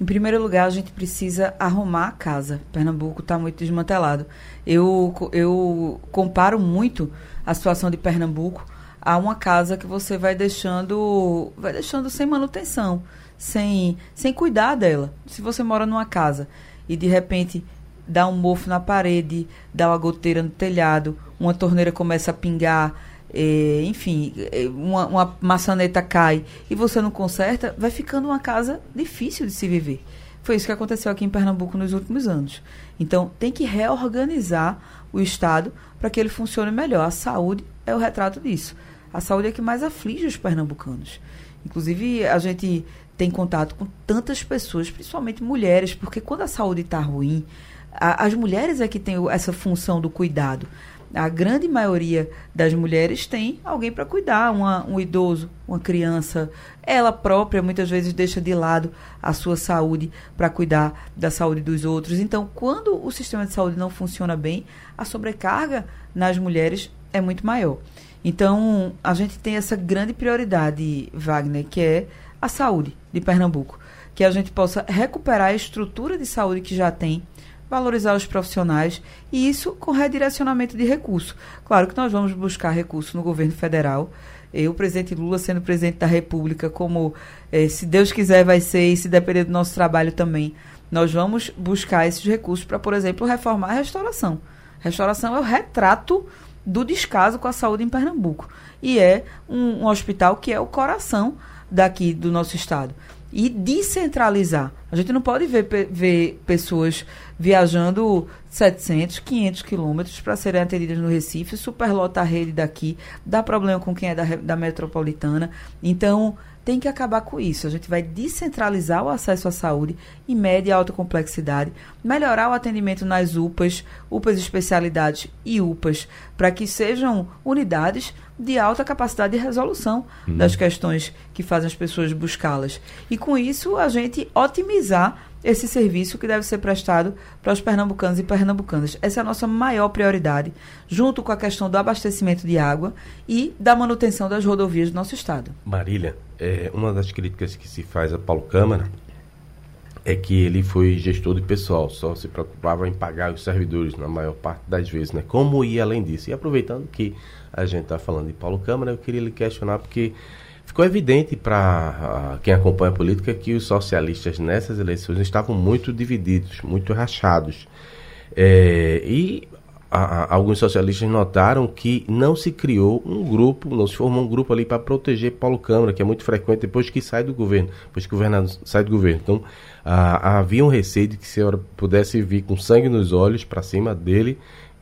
S3: Em primeiro lugar, a gente precisa arrumar a casa. Pernambuco está muito desmantelado. Eu, eu comparo muito a situação de Pernambuco a uma casa que você vai deixando, vai deixando sem manutenção sem, sem cuidar dela. Se você mora numa casa e de repente dá um mofo na parede, dá uma goteira no telhado, uma torneira começa a pingar, é, enfim, é, uma, uma maçaneta cai e você não conserta, vai ficando uma casa difícil de se viver. Foi isso que aconteceu aqui em Pernambuco nos últimos anos. Então, tem que reorganizar o Estado para que ele funcione melhor. A saúde é o retrato disso. A saúde é que mais aflige os pernambucanos. Inclusive, a gente tem contato com tantas pessoas, principalmente mulheres, porque quando a saúde está ruim, a, as mulheres é que têm essa função do cuidado. A grande maioria das mulheres tem alguém para cuidar, uma, um idoso, uma criança. Ela própria muitas vezes deixa de lado a sua saúde para cuidar da saúde dos outros. Então, quando o sistema de saúde não funciona bem, a sobrecarga nas mulheres é muito maior. Então, a gente tem essa grande prioridade, Wagner, que é a saúde de Pernambuco. Que a gente possa recuperar a estrutura de saúde que já tem, valorizar os profissionais e isso com redirecionamento de recurso. Claro que nós vamos buscar recurso no governo federal. Eu, o presidente Lula, sendo presidente da República, como eh, se Deus quiser vai ser e se depender do nosso trabalho também, nós vamos buscar esses recursos para, por exemplo, reformar a restauração. Restauração é o retrato do descaso com a saúde em Pernambuco. E é um, um hospital que é o coração daqui do nosso estado. E descentralizar A gente não pode ver, ver pessoas viajando 700, 500 quilômetros para serem atendidas no Recife, superlota a rede daqui, dá problema com quem é da, da metropolitana. Então, tem que acabar com isso. A gente vai descentralizar o acesso à saúde em média e alta complexidade, melhorar o atendimento nas UPAs, UPAs especialidades e UPAs, para que sejam unidades de alta capacidade de resolução uhum. das questões que fazem as pessoas buscá-las. E com isso, a gente otimizar esse serviço que deve ser prestado para os pernambucanos e pernambucanas. Essa é a nossa maior prioridade, junto com a questão do abastecimento de água e da manutenção das rodovias do nosso estado.
S5: Marília, é, uma das críticas que se faz a Paulo Câmara é que ele foi gestor de pessoal, só se preocupava em pagar os servidores na maior parte das vezes, né? Como ir além disso? E aproveitando que a gente está falando de Paulo Câmara, eu queria lhe questionar porque ficou evidente para quem acompanha a política que os socialistas nessas eleições estavam muito divididos, muito rachados. É, e a, a, alguns socialistas notaram que não se criou um grupo, não se formou um grupo ali para proteger Paulo Câmara, que é muito frequente depois que sai do governo, depois que o governador sai do governo. Então, a, havia um receio de que senhora pudesse vir com sangue nos olhos para cima dele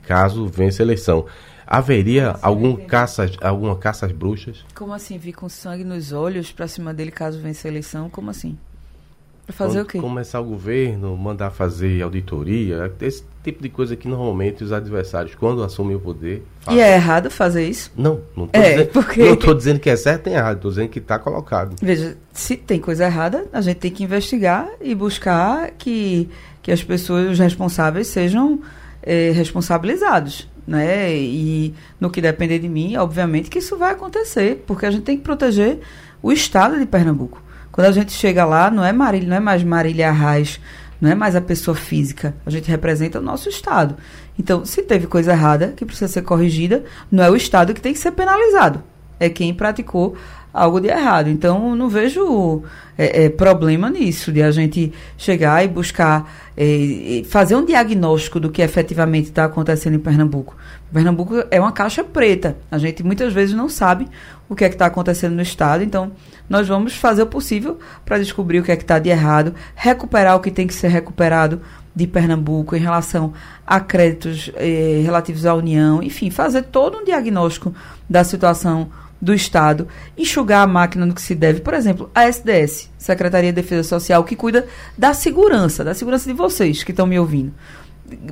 S5: caso vença a eleição. Haveria algum caça, alguma caça às bruxas?
S3: Como assim? Vir com sangue nos olhos para cima dele caso vença a eleição? Como assim? Para fazer
S5: Quando
S3: o quê?
S5: Começar o governo, mandar fazer auditoria, esse tipo de coisa que normalmente os adversários, quando assumem o poder.
S3: Fazem. E é errado fazer isso?
S5: Não, não estou
S3: é,
S5: dizendo,
S3: porque...
S5: dizendo que é certo nem errado, estou dizendo que está colocado.
S3: Veja, se tem coisa errada, a gente tem que investigar e buscar que, que as pessoas, os responsáveis, sejam é, responsabilizados né? E no que depender de mim, obviamente que isso vai acontecer, porque a gente tem que proteger o estado de Pernambuco. Quando a gente chega lá, não é Marília, não é mais Marília Arraes, não é mais a pessoa física, a gente representa o nosso estado. Então, se teve coisa errada que precisa ser corrigida, não é o estado que tem que ser penalizado, é quem praticou algo de errado. Então, não vejo é, é, problema nisso, de a gente chegar e buscar é, fazer um diagnóstico do que efetivamente está acontecendo em Pernambuco. Pernambuco é uma caixa preta. A gente muitas vezes não sabe o que é que está acontecendo no estado. Então, nós vamos fazer o possível para descobrir o que é que está de errado, recuperar o que tem que ser recuperado de Pernambuco em relação a créditos eh, relativos à União, enfim, fazer todo um diagnóstico da situação do Estado, enxugar a máquina no que se deve. Por exemplo, a SDS, Secretaria de Defesa Social, que cuida da segurança, da segurança de vocês que estão me ouvindo.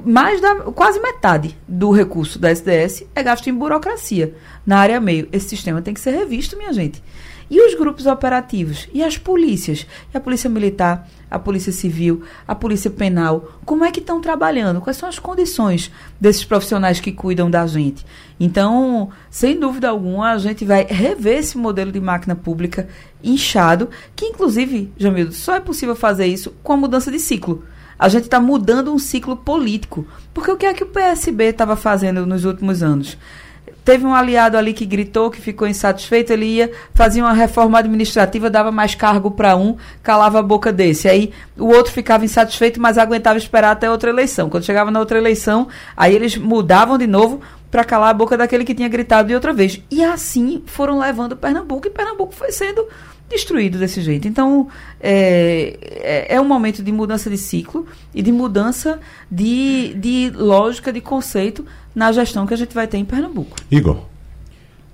S3: Mais da quase metade do recurso da SDS é gasto em burocracia na área meio. Esse sistema tem que ser revisto, minha gente. E os grupos operativos? E as polícias? E a polícia militar, a polícia civil, a polícia penal? Como é que estão trabalhando? Quais são as condições desses profissionais que cuidam da gente? Então, sem dúvida alguma, a gente vai rever esse modelo de máquina pública inchado, que inclusive, Jamildo, só é possível fazer isso com a mudança de ciclo. A gente está mudando um ciclo político. Porque o que é que o PSB estava fazendo nos últimos anos? Teve um aliado ali que gritou, que ficou insatisfeito, ele ia, fazia uma reforma administrativa, dava mais cargo para um, calava a boca desse. Aí o outro ficava insatisfeito, mas aguentava esperar até outra eleição. Quando chegava na outra eleição, aí eles mudavam de novo para calar a boca daquele que tinha gritado de outra vez. E assim foram levando Pernambuco, e Pernambuco foi sendo destruído desse jeito. Então, é, é, é, um momento de mudança de ciclo e de mudança de, de lógica, de conceito na gestão que a gente vai ter em Pernambuco.
S2: Igor.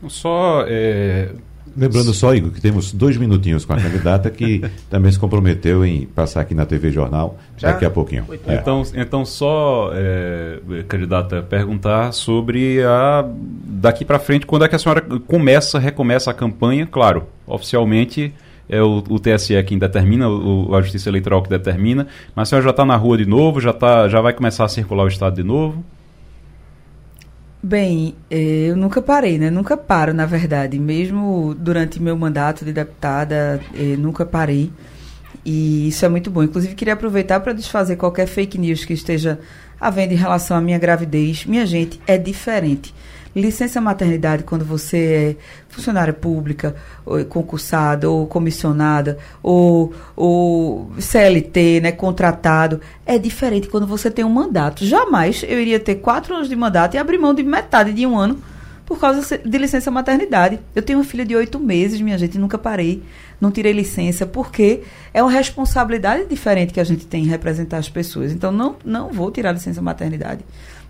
S4: Só. É...
S2: Lembrando só, Igor, que temos dois minutinhos com a candidata que também se comprometeu em passar aqui na TV Jornal Já? daqui a pouquinho.
S4: É. Então, então só, é, candidata, perguntar sobre a daqui para frente, quando é que a senhora começa, recomeça a campanha, claro, oficialmente é o, o TSE quem determina, o, a Justiça Eleitoral que determina, mas a senhora já está na rua de novo, já, tá, já vai começar a circular o Estado de novo?
S3: Bem, eh, eu nunca parei, né? Nunca paro, na verdade. Mesmo durante meu mandato de deputada, eh, nunca parei. E isso é muito bom. Inclusive, queria aproveitar para desfazer qualquer fake news que esteja havendo em relação à minha gravidez. Minha gente, é diferente licença maternidade quando você é funcionária pública, ou concursada, ou comissionada, ou, ou CLT, né, contratado, é diferente quando você tem um mandato. Jamais eu iria ter quatro anos de mandato e abrir mão de metade de um ano por causa de licença maternidade. Eu tenho uma filha de oito meses, minha gente, nunca parei, não tirei licença, porque é uma responsabilidade diferente que a gente tem em representar as pessoas. Então, não, não vou tirar licença maternidade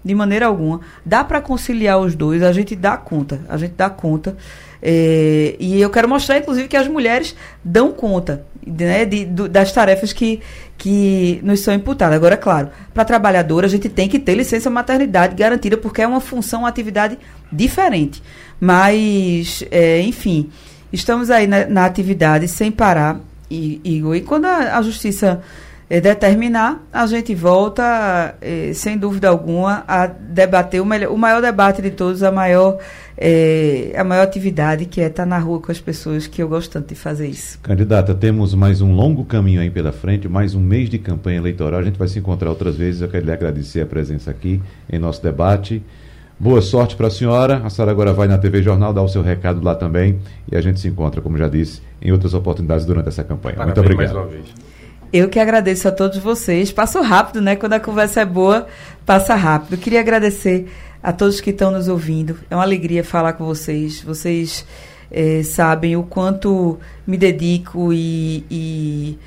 S3: de maneira alguma. Dá para conciliar os dois, a gente dá conta, a gente dá conta. É, e eu quero mostrar, inclusive, que as mulheres dão conta né, de, do, das tarefas que, que nos são imputadas. Agora, claro, para trabalhadora, a gente tem que ter licença maternidade garantida, porque é uma função, uma atividade diferente. Mas, é, enfim, estamos aí na, na, atividade sem parar. E, e, e quando a, a justiça é, determinar, a gente volta, é, sem dúvida alguma, a debater o, melhor, o maior debate de todos, a maior, é, a maior atividade, que é estar na rua com as pessoas, que eu gosto tanto de fazer isso.
S2: Candidata, temos mais um longo caminho aí pela frente, mais um mês de campanha eleitoral. A gente vai se encontrar outras vezes. Eu quero lhe agradecer a presença aqui em nosso debate. Boa sorte para a senhora. A senhora agora vai na TV Jornal dar o seu recado lá também. E a gente se encontra, como já disse, em outras oportunidades durante essa campanha.
S5: Parabéns
S2: Muito obrigado.
S3: Eu que agradeço a todos vocês. Passou rápido, né? Quando a conversa é boa, passa rápido. Queria agradecer a todos que estão nos ouvindo. É uma alegria falar com vocês. Vocês é, sabem o quanto me dedico e, e,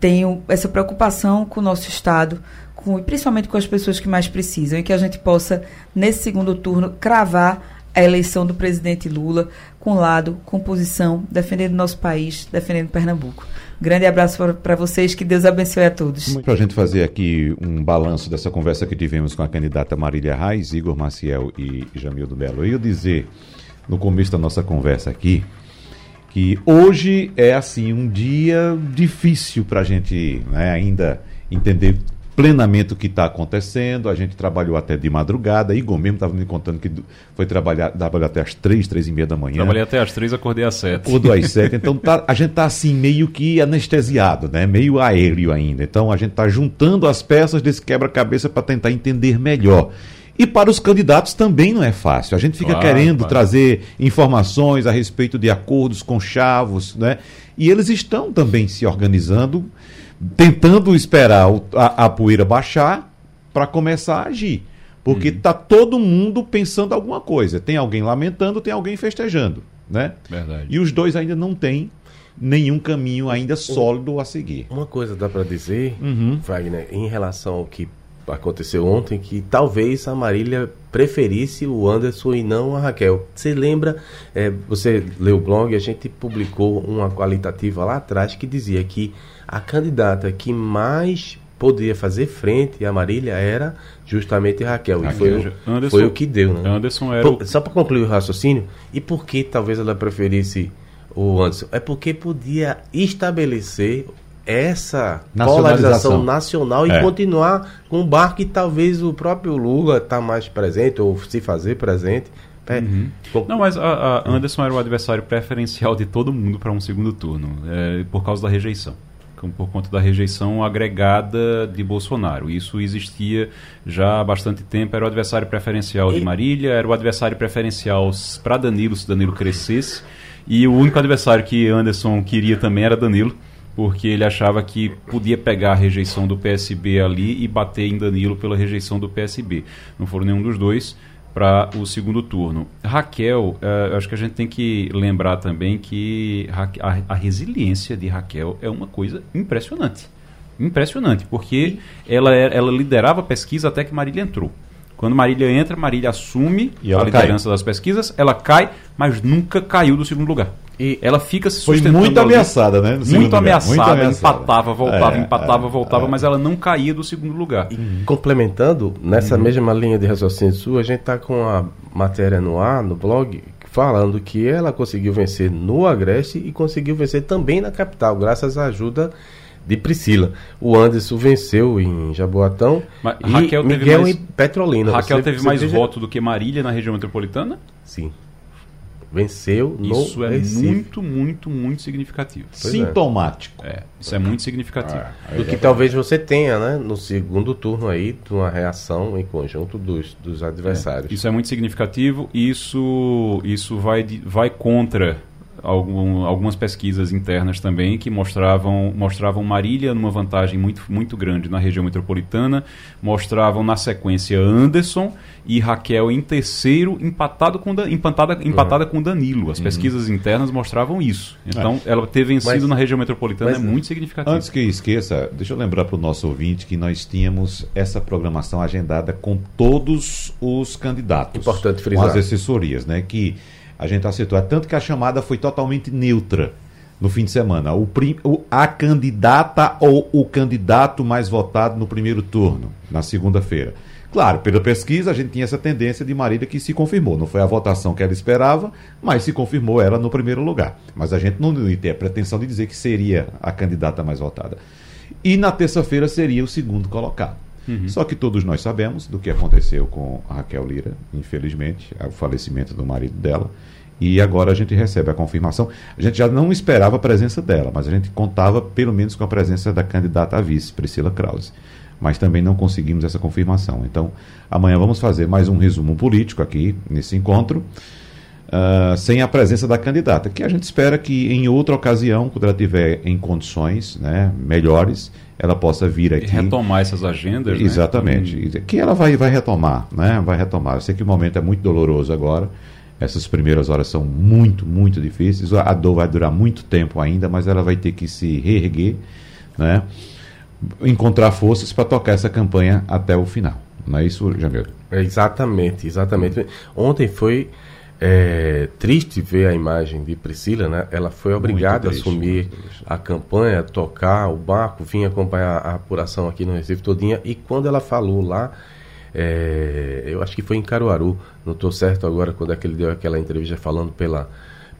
S3: tenho essa preocupação com o nosso Estado, com, principalmente com as pessoas que mais precisam, e que a gente possa, nesse segundo turno, cravar a eleição do presidente Lula com lado, com posição, defendendo nosso país, defendendo Pernambuco. Grande abraço para vocês, que Deus abençoe a todos.
S2: Para a gente fazer aqui um balanço dessa conversa que tivemos com a candidata Marília Reis, Igor Maciel e Jamildo Belo. Eu ia dizer, no começo da nossa conversa aqui, que hoje é assim um dia difícil para a gente né, ainda entender plenamente o que está acontecendo. A gente trabalhou até de madrugada. Igor mesmo estava me contando que foi trabalhar, trabalhou até às três, três e meia da manhã.
S4: Trabalhei até às três, acordei às sete.
S2: Acordou às sete. Então tá, a gente está assim meio que anestesiado, né? meio aéreo ainda. Então a gente está juntando as peças desse quebra-cabeça para tentar entender melhor. E para os candidatos também não é fácil. A gente fica claro, querendo claro. trazer informações a respeito de acordos com chavos, né? E eles estão também se organizando tentando esperar a, a poeira baixar para começar a agir. Porque está uhum. todo mundo pensando alguma coisa. Tem alguém lamentando, tem alguém festejando. Né?
S4: Verdade.
S2: E os dois ainda não têm nenhum caminho ainda sólido a seguir.
S5: Uma coisa dá para dizer, uhum. Wagner, em relação ao que aconteceu ontem, que talvez a Marília preferisse o Anderson e não a Raquel. Você lembra, é, você leu o blog, a gente publicou uma qualitativa lá atrás que dizia que a candidata que mais poderia fazer frente à Marília era justamente Raquel. Raquel. E foi, Anderson, foi o que deu, né?
S4: Anderson era
S5: Por, Só para concluir o raciocínio, e por que talvez ela preferisse o Anderson? É porque podia estabelecer essa polarização nacional e é. continuar com um bar que talvez o próprio Lula está mais presente ou se fazer presente.
S4: É. Uhum. Não, mas a, a Anderson era o adversário preferencial de todo mundo para um segundo turno, é, por causa da rejeição por conta da rejeição agregada de Bolsonaro. Isso existia já há bastante tempo. Era o adversário preferencial de Marília, era o adversário preferencial para Danilo, se Danilo crescesse. E o único adversário que Anderson queria também era Danilo, porque ele achava que podia pegar a rejeição do PSB ali e bater em Danilo pela rejeição do PSB. Não foram nenhum dos dois para o segundo turno. Raquel, uh, acho que a gente tem que lembrar também que a, a, resiliência de Raquel é uma coisa impressionante. Impressionante, porque ela, é, ela liderava a pesquisa até que Marília entrou. Quando Marília entra, Marília assume a liderança cai. das pesquisas, ela cai, mas nunca caiu do segundo lugar. E ela fica se
S2: Foi muito ameaçada, né?
S4: Muito ameaçada, muito ameaçada, empatava, voltava, é, empatava, é, voltava, é. mas ela não caía do segundo lugar. E,
S5: complementando, nessa uhum. mesma linha de raciocínio sua, a gente está com a matéria no ar, no blog, falando que ela conseguiu vencer no Agreste e conseguiu vencer também na capital, graças à ajuda de Priscila. O Anderson venceu em Jaboatão
S4: Mas, e Raquel Miguel mais, em
S5: Petrolina.
S4: Raquel você, teve você mais veja... voto do que Marília na região metropolitana?
S5: Sim venceu
S4: no Isso é Recife. muito, muito, muito significativo.
S2: Pois é. Sintomático.
S4: É. é, isso é muito significativo.
S5: Ah, do que é talvez você tenha, né, no segundo turno aí, uma reação em conjunto dos, dos adversários.
S4: É. Isso é muito significativo. Isso, isso vai, vai contra algum, algumas pesquisas internas também que mostravam, mostravam Marília numa vantagem muito, muito grande na região metropolitana, mostravam na sequência Anderson e Raquel em terceiro, empatado com, empatada, empatada uhum. com Danilo. As uhum. pesquisas internas mostravam isso. Então, é. ela ter vencido mas, na região metropolitana é muito significativo.
S2: Antes que eu esqueça, deixa eu lembrar para o nosso ouvinte que nós tínhamos essa programação agendada com todos os candidatos.
S5: Importante frisar.
S2: Com as assessorias, né? Que a gente acertou. É tanto que a chamada foi totalmente neutra no fim de semana. O, o, a candidata ou o candidato mais votado no primeiro turno, na segunda-feira. Claro, pela pesquisa a gente tinha essa tendência de Marília que se confirmou. Não foi a votação que ela esperava, mas se confirmou ela no primeiro lugar. Mas a gente não ter a pretensão de dizer que seria a candidata mais votada. E na terça-feira seria o segundo colocado. Uhum. Só que todos nós sabemos do que aconteceu com a Raquel Lira, infelizmente, o falecimento do marido dela. E agora a gente recebe a confirmação. A gente já não esperava a presença dela, mas a gente contava pelo menos com a presença da candidata a vice, Priscila Krause mas também não conseguimos essa confirmação. Então, amanhã vamos fazer mais um resumo político aqui nesse encontro, uh, sem a presença da candidata, que a gente espera que em outra ocasião, quando ela estiver em condições né, melhores, ela possa vir aqui. E
S4: retomar essas agendas.
S2: Né? Exatamente. Né? Que ela vai, vai retomar, né? Vai retomar. Eu sei que o momento é muito doloroso agora. Essas primeiras horas são muito, muito difíceis. A dor vai durar muito tempo ainda, mas ela vai ter que se reerguer, né? encontrar forças para tocar essa campanha até o final. Não é isso, Jamil?
S5: É exatamente, exatamente. Ontem foi é, triste ver a imagem de Priscila, né? Ela foi obrigada triste, a assumir a campanha, tocar o barco, vir acompanhar a apuração aqui no Recife todinha. E quando ela falou lá, é, eu acho que foi em Caruaru, não estou certo agora quando é que ele deu aquela entrevista falando pela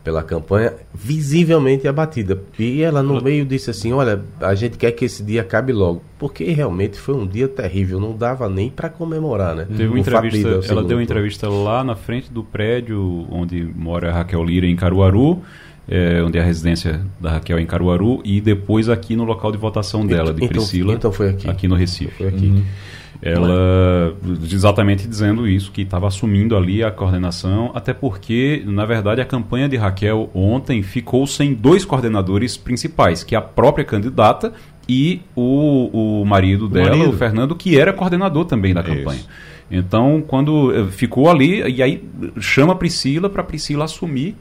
S5: pela campanha, visivelmente abatida. E ela no meio disse assim: Olha, a gente quer que esse dia acabe logo. Porque realmente foi um dia terrível, não dava nem para comemorar, né?
S4: Teve uma entrevista, ela deu uma entrevista lá na frente do prédio onde mora a Raquel Lira, em Caruaru. É, onde é a residência da Raquel em Caruaru, e depois aqui no local de votação dela, de então, Priscila.
S5: Então foi aqui.
S4: Aqui no Recife.
S5: Foi aqui. Uhum
S4: ela exatamente dizendo isso, que estava assumindo ali a coordenação, até porque, na verdade, a campanha de Raquel ontem ficou sem dois coordenadores principais, que é a própria candidata e o, o marido o dela, marido. o Fernando, que era coordenador também da campanha. Isso. Então, quando eh, ficou ali, e aí chama a Priscila para Priscila assumir,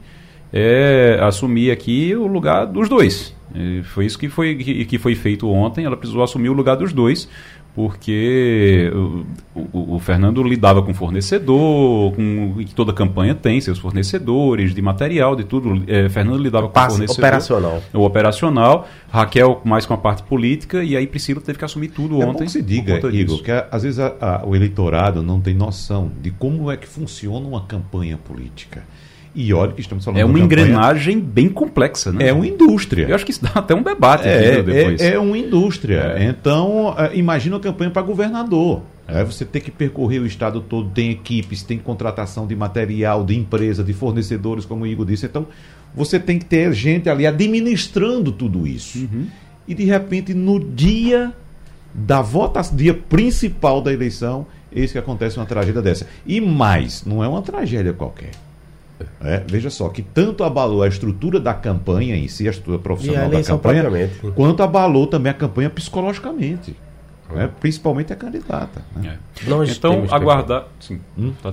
S4: é, assumir aqui o lugar dos dois. E foi isso que foi, que, que foi feito ontem, ela precisou assumir o lugar dos dois, porque o, o, o, Fernando lidava com fornecedor, com que toda campanha tem seus fornecedores de material, de tudo. É, Fernando lidava com fornecedor.
S5: Operacional.
S4: O operacional, Raquel mais com a parte política, e aí Priscila teve que assumir tudo
S2: é
S4: ontem.
S2: Bom que se diga, Igor, que às vezes a, a, o eleitorado não tem noção de como é que funciona uma campanha política. E olha que estamos falando
S4: É uma engrenagem bem complexa, né?
S2: É uma indústria.
S4: Eu acho que isso dá até um debate
S2: é, depois. É, é uma indústria. É. Então, é, imagina uma campanha para governador. É, você tem que percorrer o estado todo, tem equipes, tem contratação de material, de empresa, de fornecedores, como o Igor disse. Então, você tem que ter gente ali administrando tudo isso. Uhum. E de repente, no dia da votação, dia principal da eleição, eis que acontece uma tragédia dessa. E mais, não é uma tragédia qualquer. É, veja só, que tanto abalou a estrutura da campanha em si, a estrutura profissional a da campanha, quanto abalou também a campanha psicologicamente. Né? Principalmente a candidata. Né?
S4: É. então, aguardar. Sim, hum, tá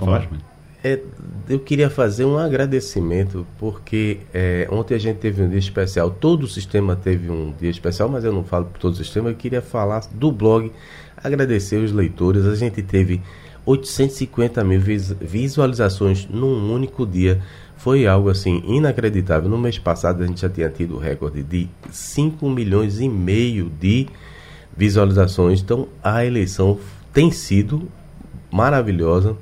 S5: é, eu queria fazer um agradecimento, porque é, ontem a gente teve um dia especial, todo o sistema teve um dia especial, mas eu não falo por todo o sistema, eu queria falar do blog, agradecer os leitores. A gente teve 850 mil visualizações num único dia. Foi algo assim inacreditável. No mês passado a gente já tinha tido o recorde de 5 milhões e meio de visualizações. Então a eleição tem sido maravilhosa.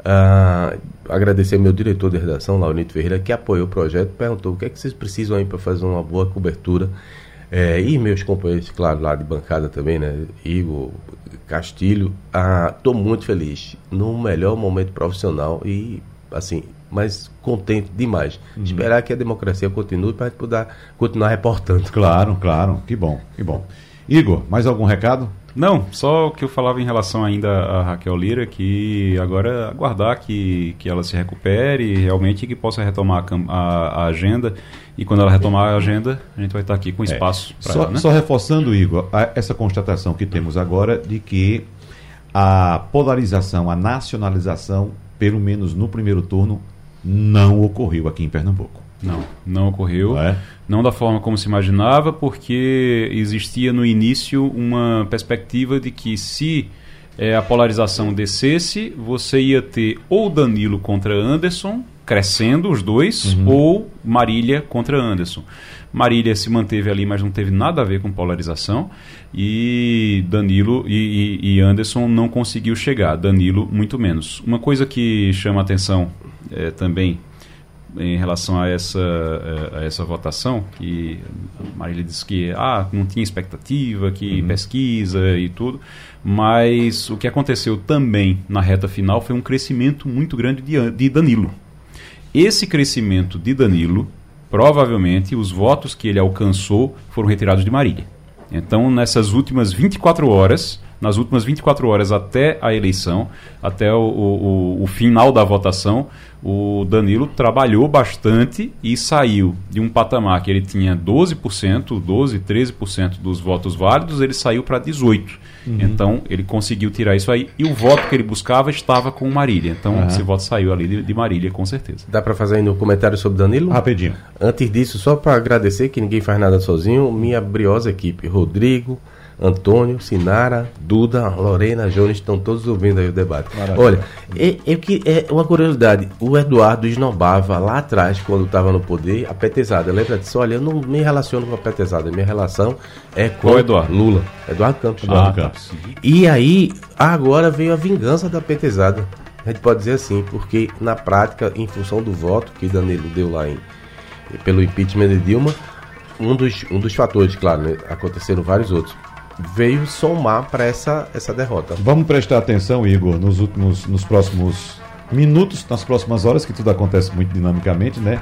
S5: Uh, agradecer meu diretor de redação, Laurito Ferreira, que apoiou o projeto, perguntou o que é que vocês precisam aí para fazer uma boa cobertura. É, e meus companheiros, claro, lá de bancada também, né? Igor, Castilho, estou ah, muito feliz. No melhor momento profissional e, assim, mas contente demais. Uhum. Esperar que a democracia continue para poder continuar reportando.
S2: Claro, claro. Que bom, que bom. Igor, mais algum recado?
S4: Não, só o que eu falava em relação ainda a Raquel Lira, que agora aguardar que, que ela se recupere realmente que possa retomar a, a, a agenda. E quando ela retomar a agenda, a gente vai estar aqui com é. espaço
S2: é. para só, ela. Né? Só reforçando, Igor, essa constatação que temos agora de que a polarização, a nacionalização, pelo menos no primeiro turno, não ocorreu aqui em Pernambuco.
S4: Não, não ocorreu. É? Não da forma como se imaginava, porque existia no início uma perspectiva de que se é, a polarização descesse, você ia ter ou Danilo contra Anderson, crescendo os dois, uhum. ou Marília contra Anderson. Marília se manteve ali, mas não teve nada a ver com polarização. E Danilo e, e, e Anderson não conseguiu chegar. Danilo, muito menos. Uma coisa que chama atenção é, também em relação a essa, eh, a essa votação, que a Marília disse que ah, não tinha expectativa, que uhum. pesquisa e tudo, mas o que aconteceu também na reta final foi um crescimento muito grande de, de Danilo. Esse crescimento de Danilo, provavelmente os votos que ele alcançou foram retirados de Marília. Então, nessas últimas 24 horas, nas últimas 24 horas até a eleição, até o, o, o, final da votação, o Danilo trabalhou bastante e saiu de um patamar que ele tinha 12%, 12, 13% dos votos válidos, ele saiu para 18%. Uhum. Então, ele conseguiu tirar isso aí. E o voto que ele buscava estava com Marília. Então, uhum. esse voto saiu ali de, de Marília, com certeza.
S5: Dá para fazer ainda um comentário sobre Danilo?
S2: Rapidinho.
S5: Antes disso, só para agradecer que ninguém faz nada sozinho, minha briosa equipe. Rodrigo, Antônio, Sinara, Duda, Lorena, Jones estão todos ouvindo aí o debate. Maravilha. Olha, é, é, que, é uma curiosidade. O Eduardo esnobava lá atrás, quando estava no poder, a petezada. Lembra disso? Olha, eu não me relaciono com a petezada. Minha relação é com
S4: o Eduardo?
S5: Lula. Eduardo Campos.
S4: Eduardo ah, Campos.
S5: E aí, agora veio a vingança da petezada. A gente pode dizer assim, porque na prática, em função do voto que Danilo deu lá em, pelo impeachment de Dilma, um dos, um dos fatores, claro, né, aconteceram vários outros veio somar para essa, essa derrota.
S2: Vamos prestar atenção, Igor, nos últimos, nos próximos minutos, nas próximas horas, que tudo acontece muito dinamicamente, né?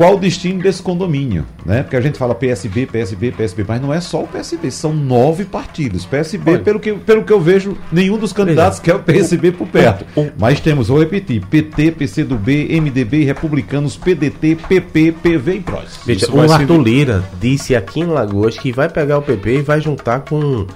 S2: Qual o destino desse condomínio, né? Porque a gente fala PSB, PSB, PSB, mas não é só o PSB, são nove partidos. PSB, pelo que, pelo que eu vejo, nenhum dos candidatos quer o PSB por perto. Mas temos, vou repetir, PT, PCdoB, MDB, Republicanos, PDT, PP, PV e PROS.
S5: Veja, o Arthur Lira disse aqui em Lagoas que vai pegar o PP e vai juntar com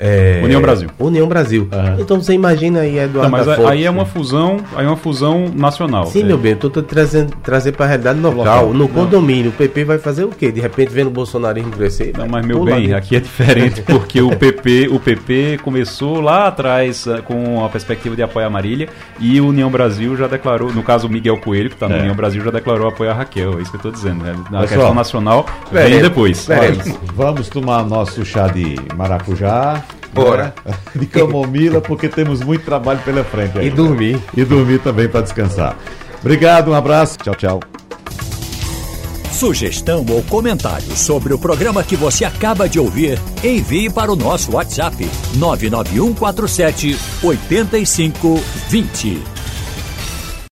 S4: é, União Brasil.
S5: União Brasil. Uhum. Então você imagina aí, Eduardo.
S4: Não, mas aí é uma fusão, aí é uma fusão nacional.
S5: Sim, é. meu bem, eu tô, trazendo trazer para a realidade local. local. No condomínio, o PP vai fazer o quê? De repente vendo o bolsonarismo crescer?
S4: Não, mas meu bem, aqui é diferente, porque o PP, o PP começou lá atrás eh, com a perspectiva de apoiar a Marília e o União Brasil já declarou, no caso o Miguel Coelho, que está no é. União Brasil, já declarou apoio a Raquel. É isso que eu estou dizendo. Né? Na Pessoal, questão nacional, vem depois.
S2: vamos tomar nosso chá de maracujá. Bora. De camomila, porque temos muito trabalho pela frente.
S5: Aí, e dormir.
S2: E dormir também para descansar. Obrigado, um abraço. Tchau, tchau.
S1: Sugestão ou comentário sobre o programa que você acaba de ouvir, envie para o nosso WhatsApp 99147 8520.